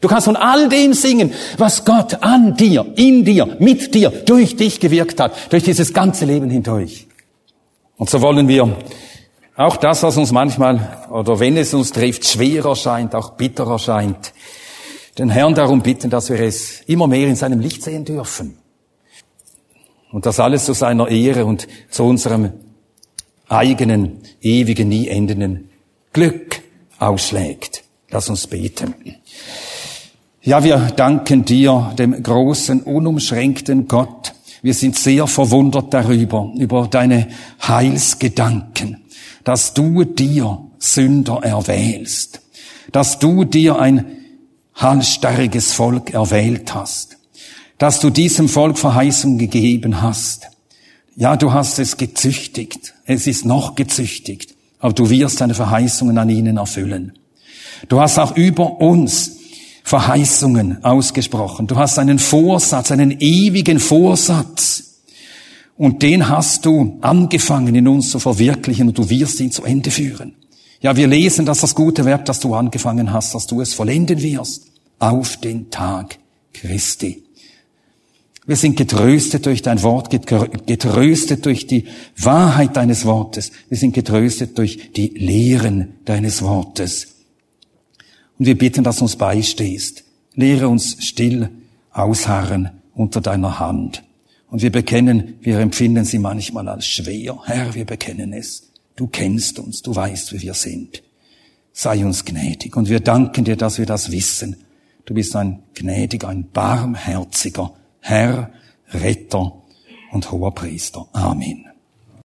B: Du kannst von all dem singen, was Gott an dir, in dir, mit dir, durch dich gewirkt hat, durch dieses ganze Leben hindurch. Und so wollen wir auch das, was uns manchmal, oder wenn es uns trifft, schwerer scheint, auch bitterer scheint, den Herrn darum bitten, dass wir es immer mehr in seinem Licht sehen dürfen. Und das alles zu seiner Ehre und zu unserem eigenen, ewigen, nie endenden Glück ausschlägt. Lass uns beten. Ja, wir danken dir, dem großen, unumschränkten Gott. Wir sind sehr verwundert darüber, über deine Heilsgedanken, dass du dir Sünder erwählst, dass du dir ein halsstarriges Volk erwählt hast, dass du diesem Volk Verheißung gegeben hast. Ja, du hast es gezüchtigt, es ist noch gezüchtigt, aber du wirst deine Verheißungen an ihnen erfüllen. Du hast auch über uns Verheißungen ausgesprochen. Du hast einen Vorsatz, einen ewigen Vorsatz. Und den hast du angefangen in uns zu verwirklichen und du wirst ihn zu Ende führen. Ja, wir lesen, dass das gute Werk, das du angefangen hast, dass du es vollenden wirst auf den Tag Christi. Wir sind getröstet durch dein Wort, getröstet durch die Wahrheit deines Wortes. Wir sind getröstet durch die Lehren deines Wortes. Und wir bitten, dass du uns beistehst. Lehre uns still ausharren unter deiner Hand. Und wir bekennen, wir empfinden sie manchmal als schwer. Herr, wir bekennen es. Du kennst uns, du weißt, wie wir sind. Sei uns gnädig. Und wir danken dir, dass wir das wissen. Du bist ein gnädiger, ein barmherziger Herr, Retter und hoher Priester. Amen.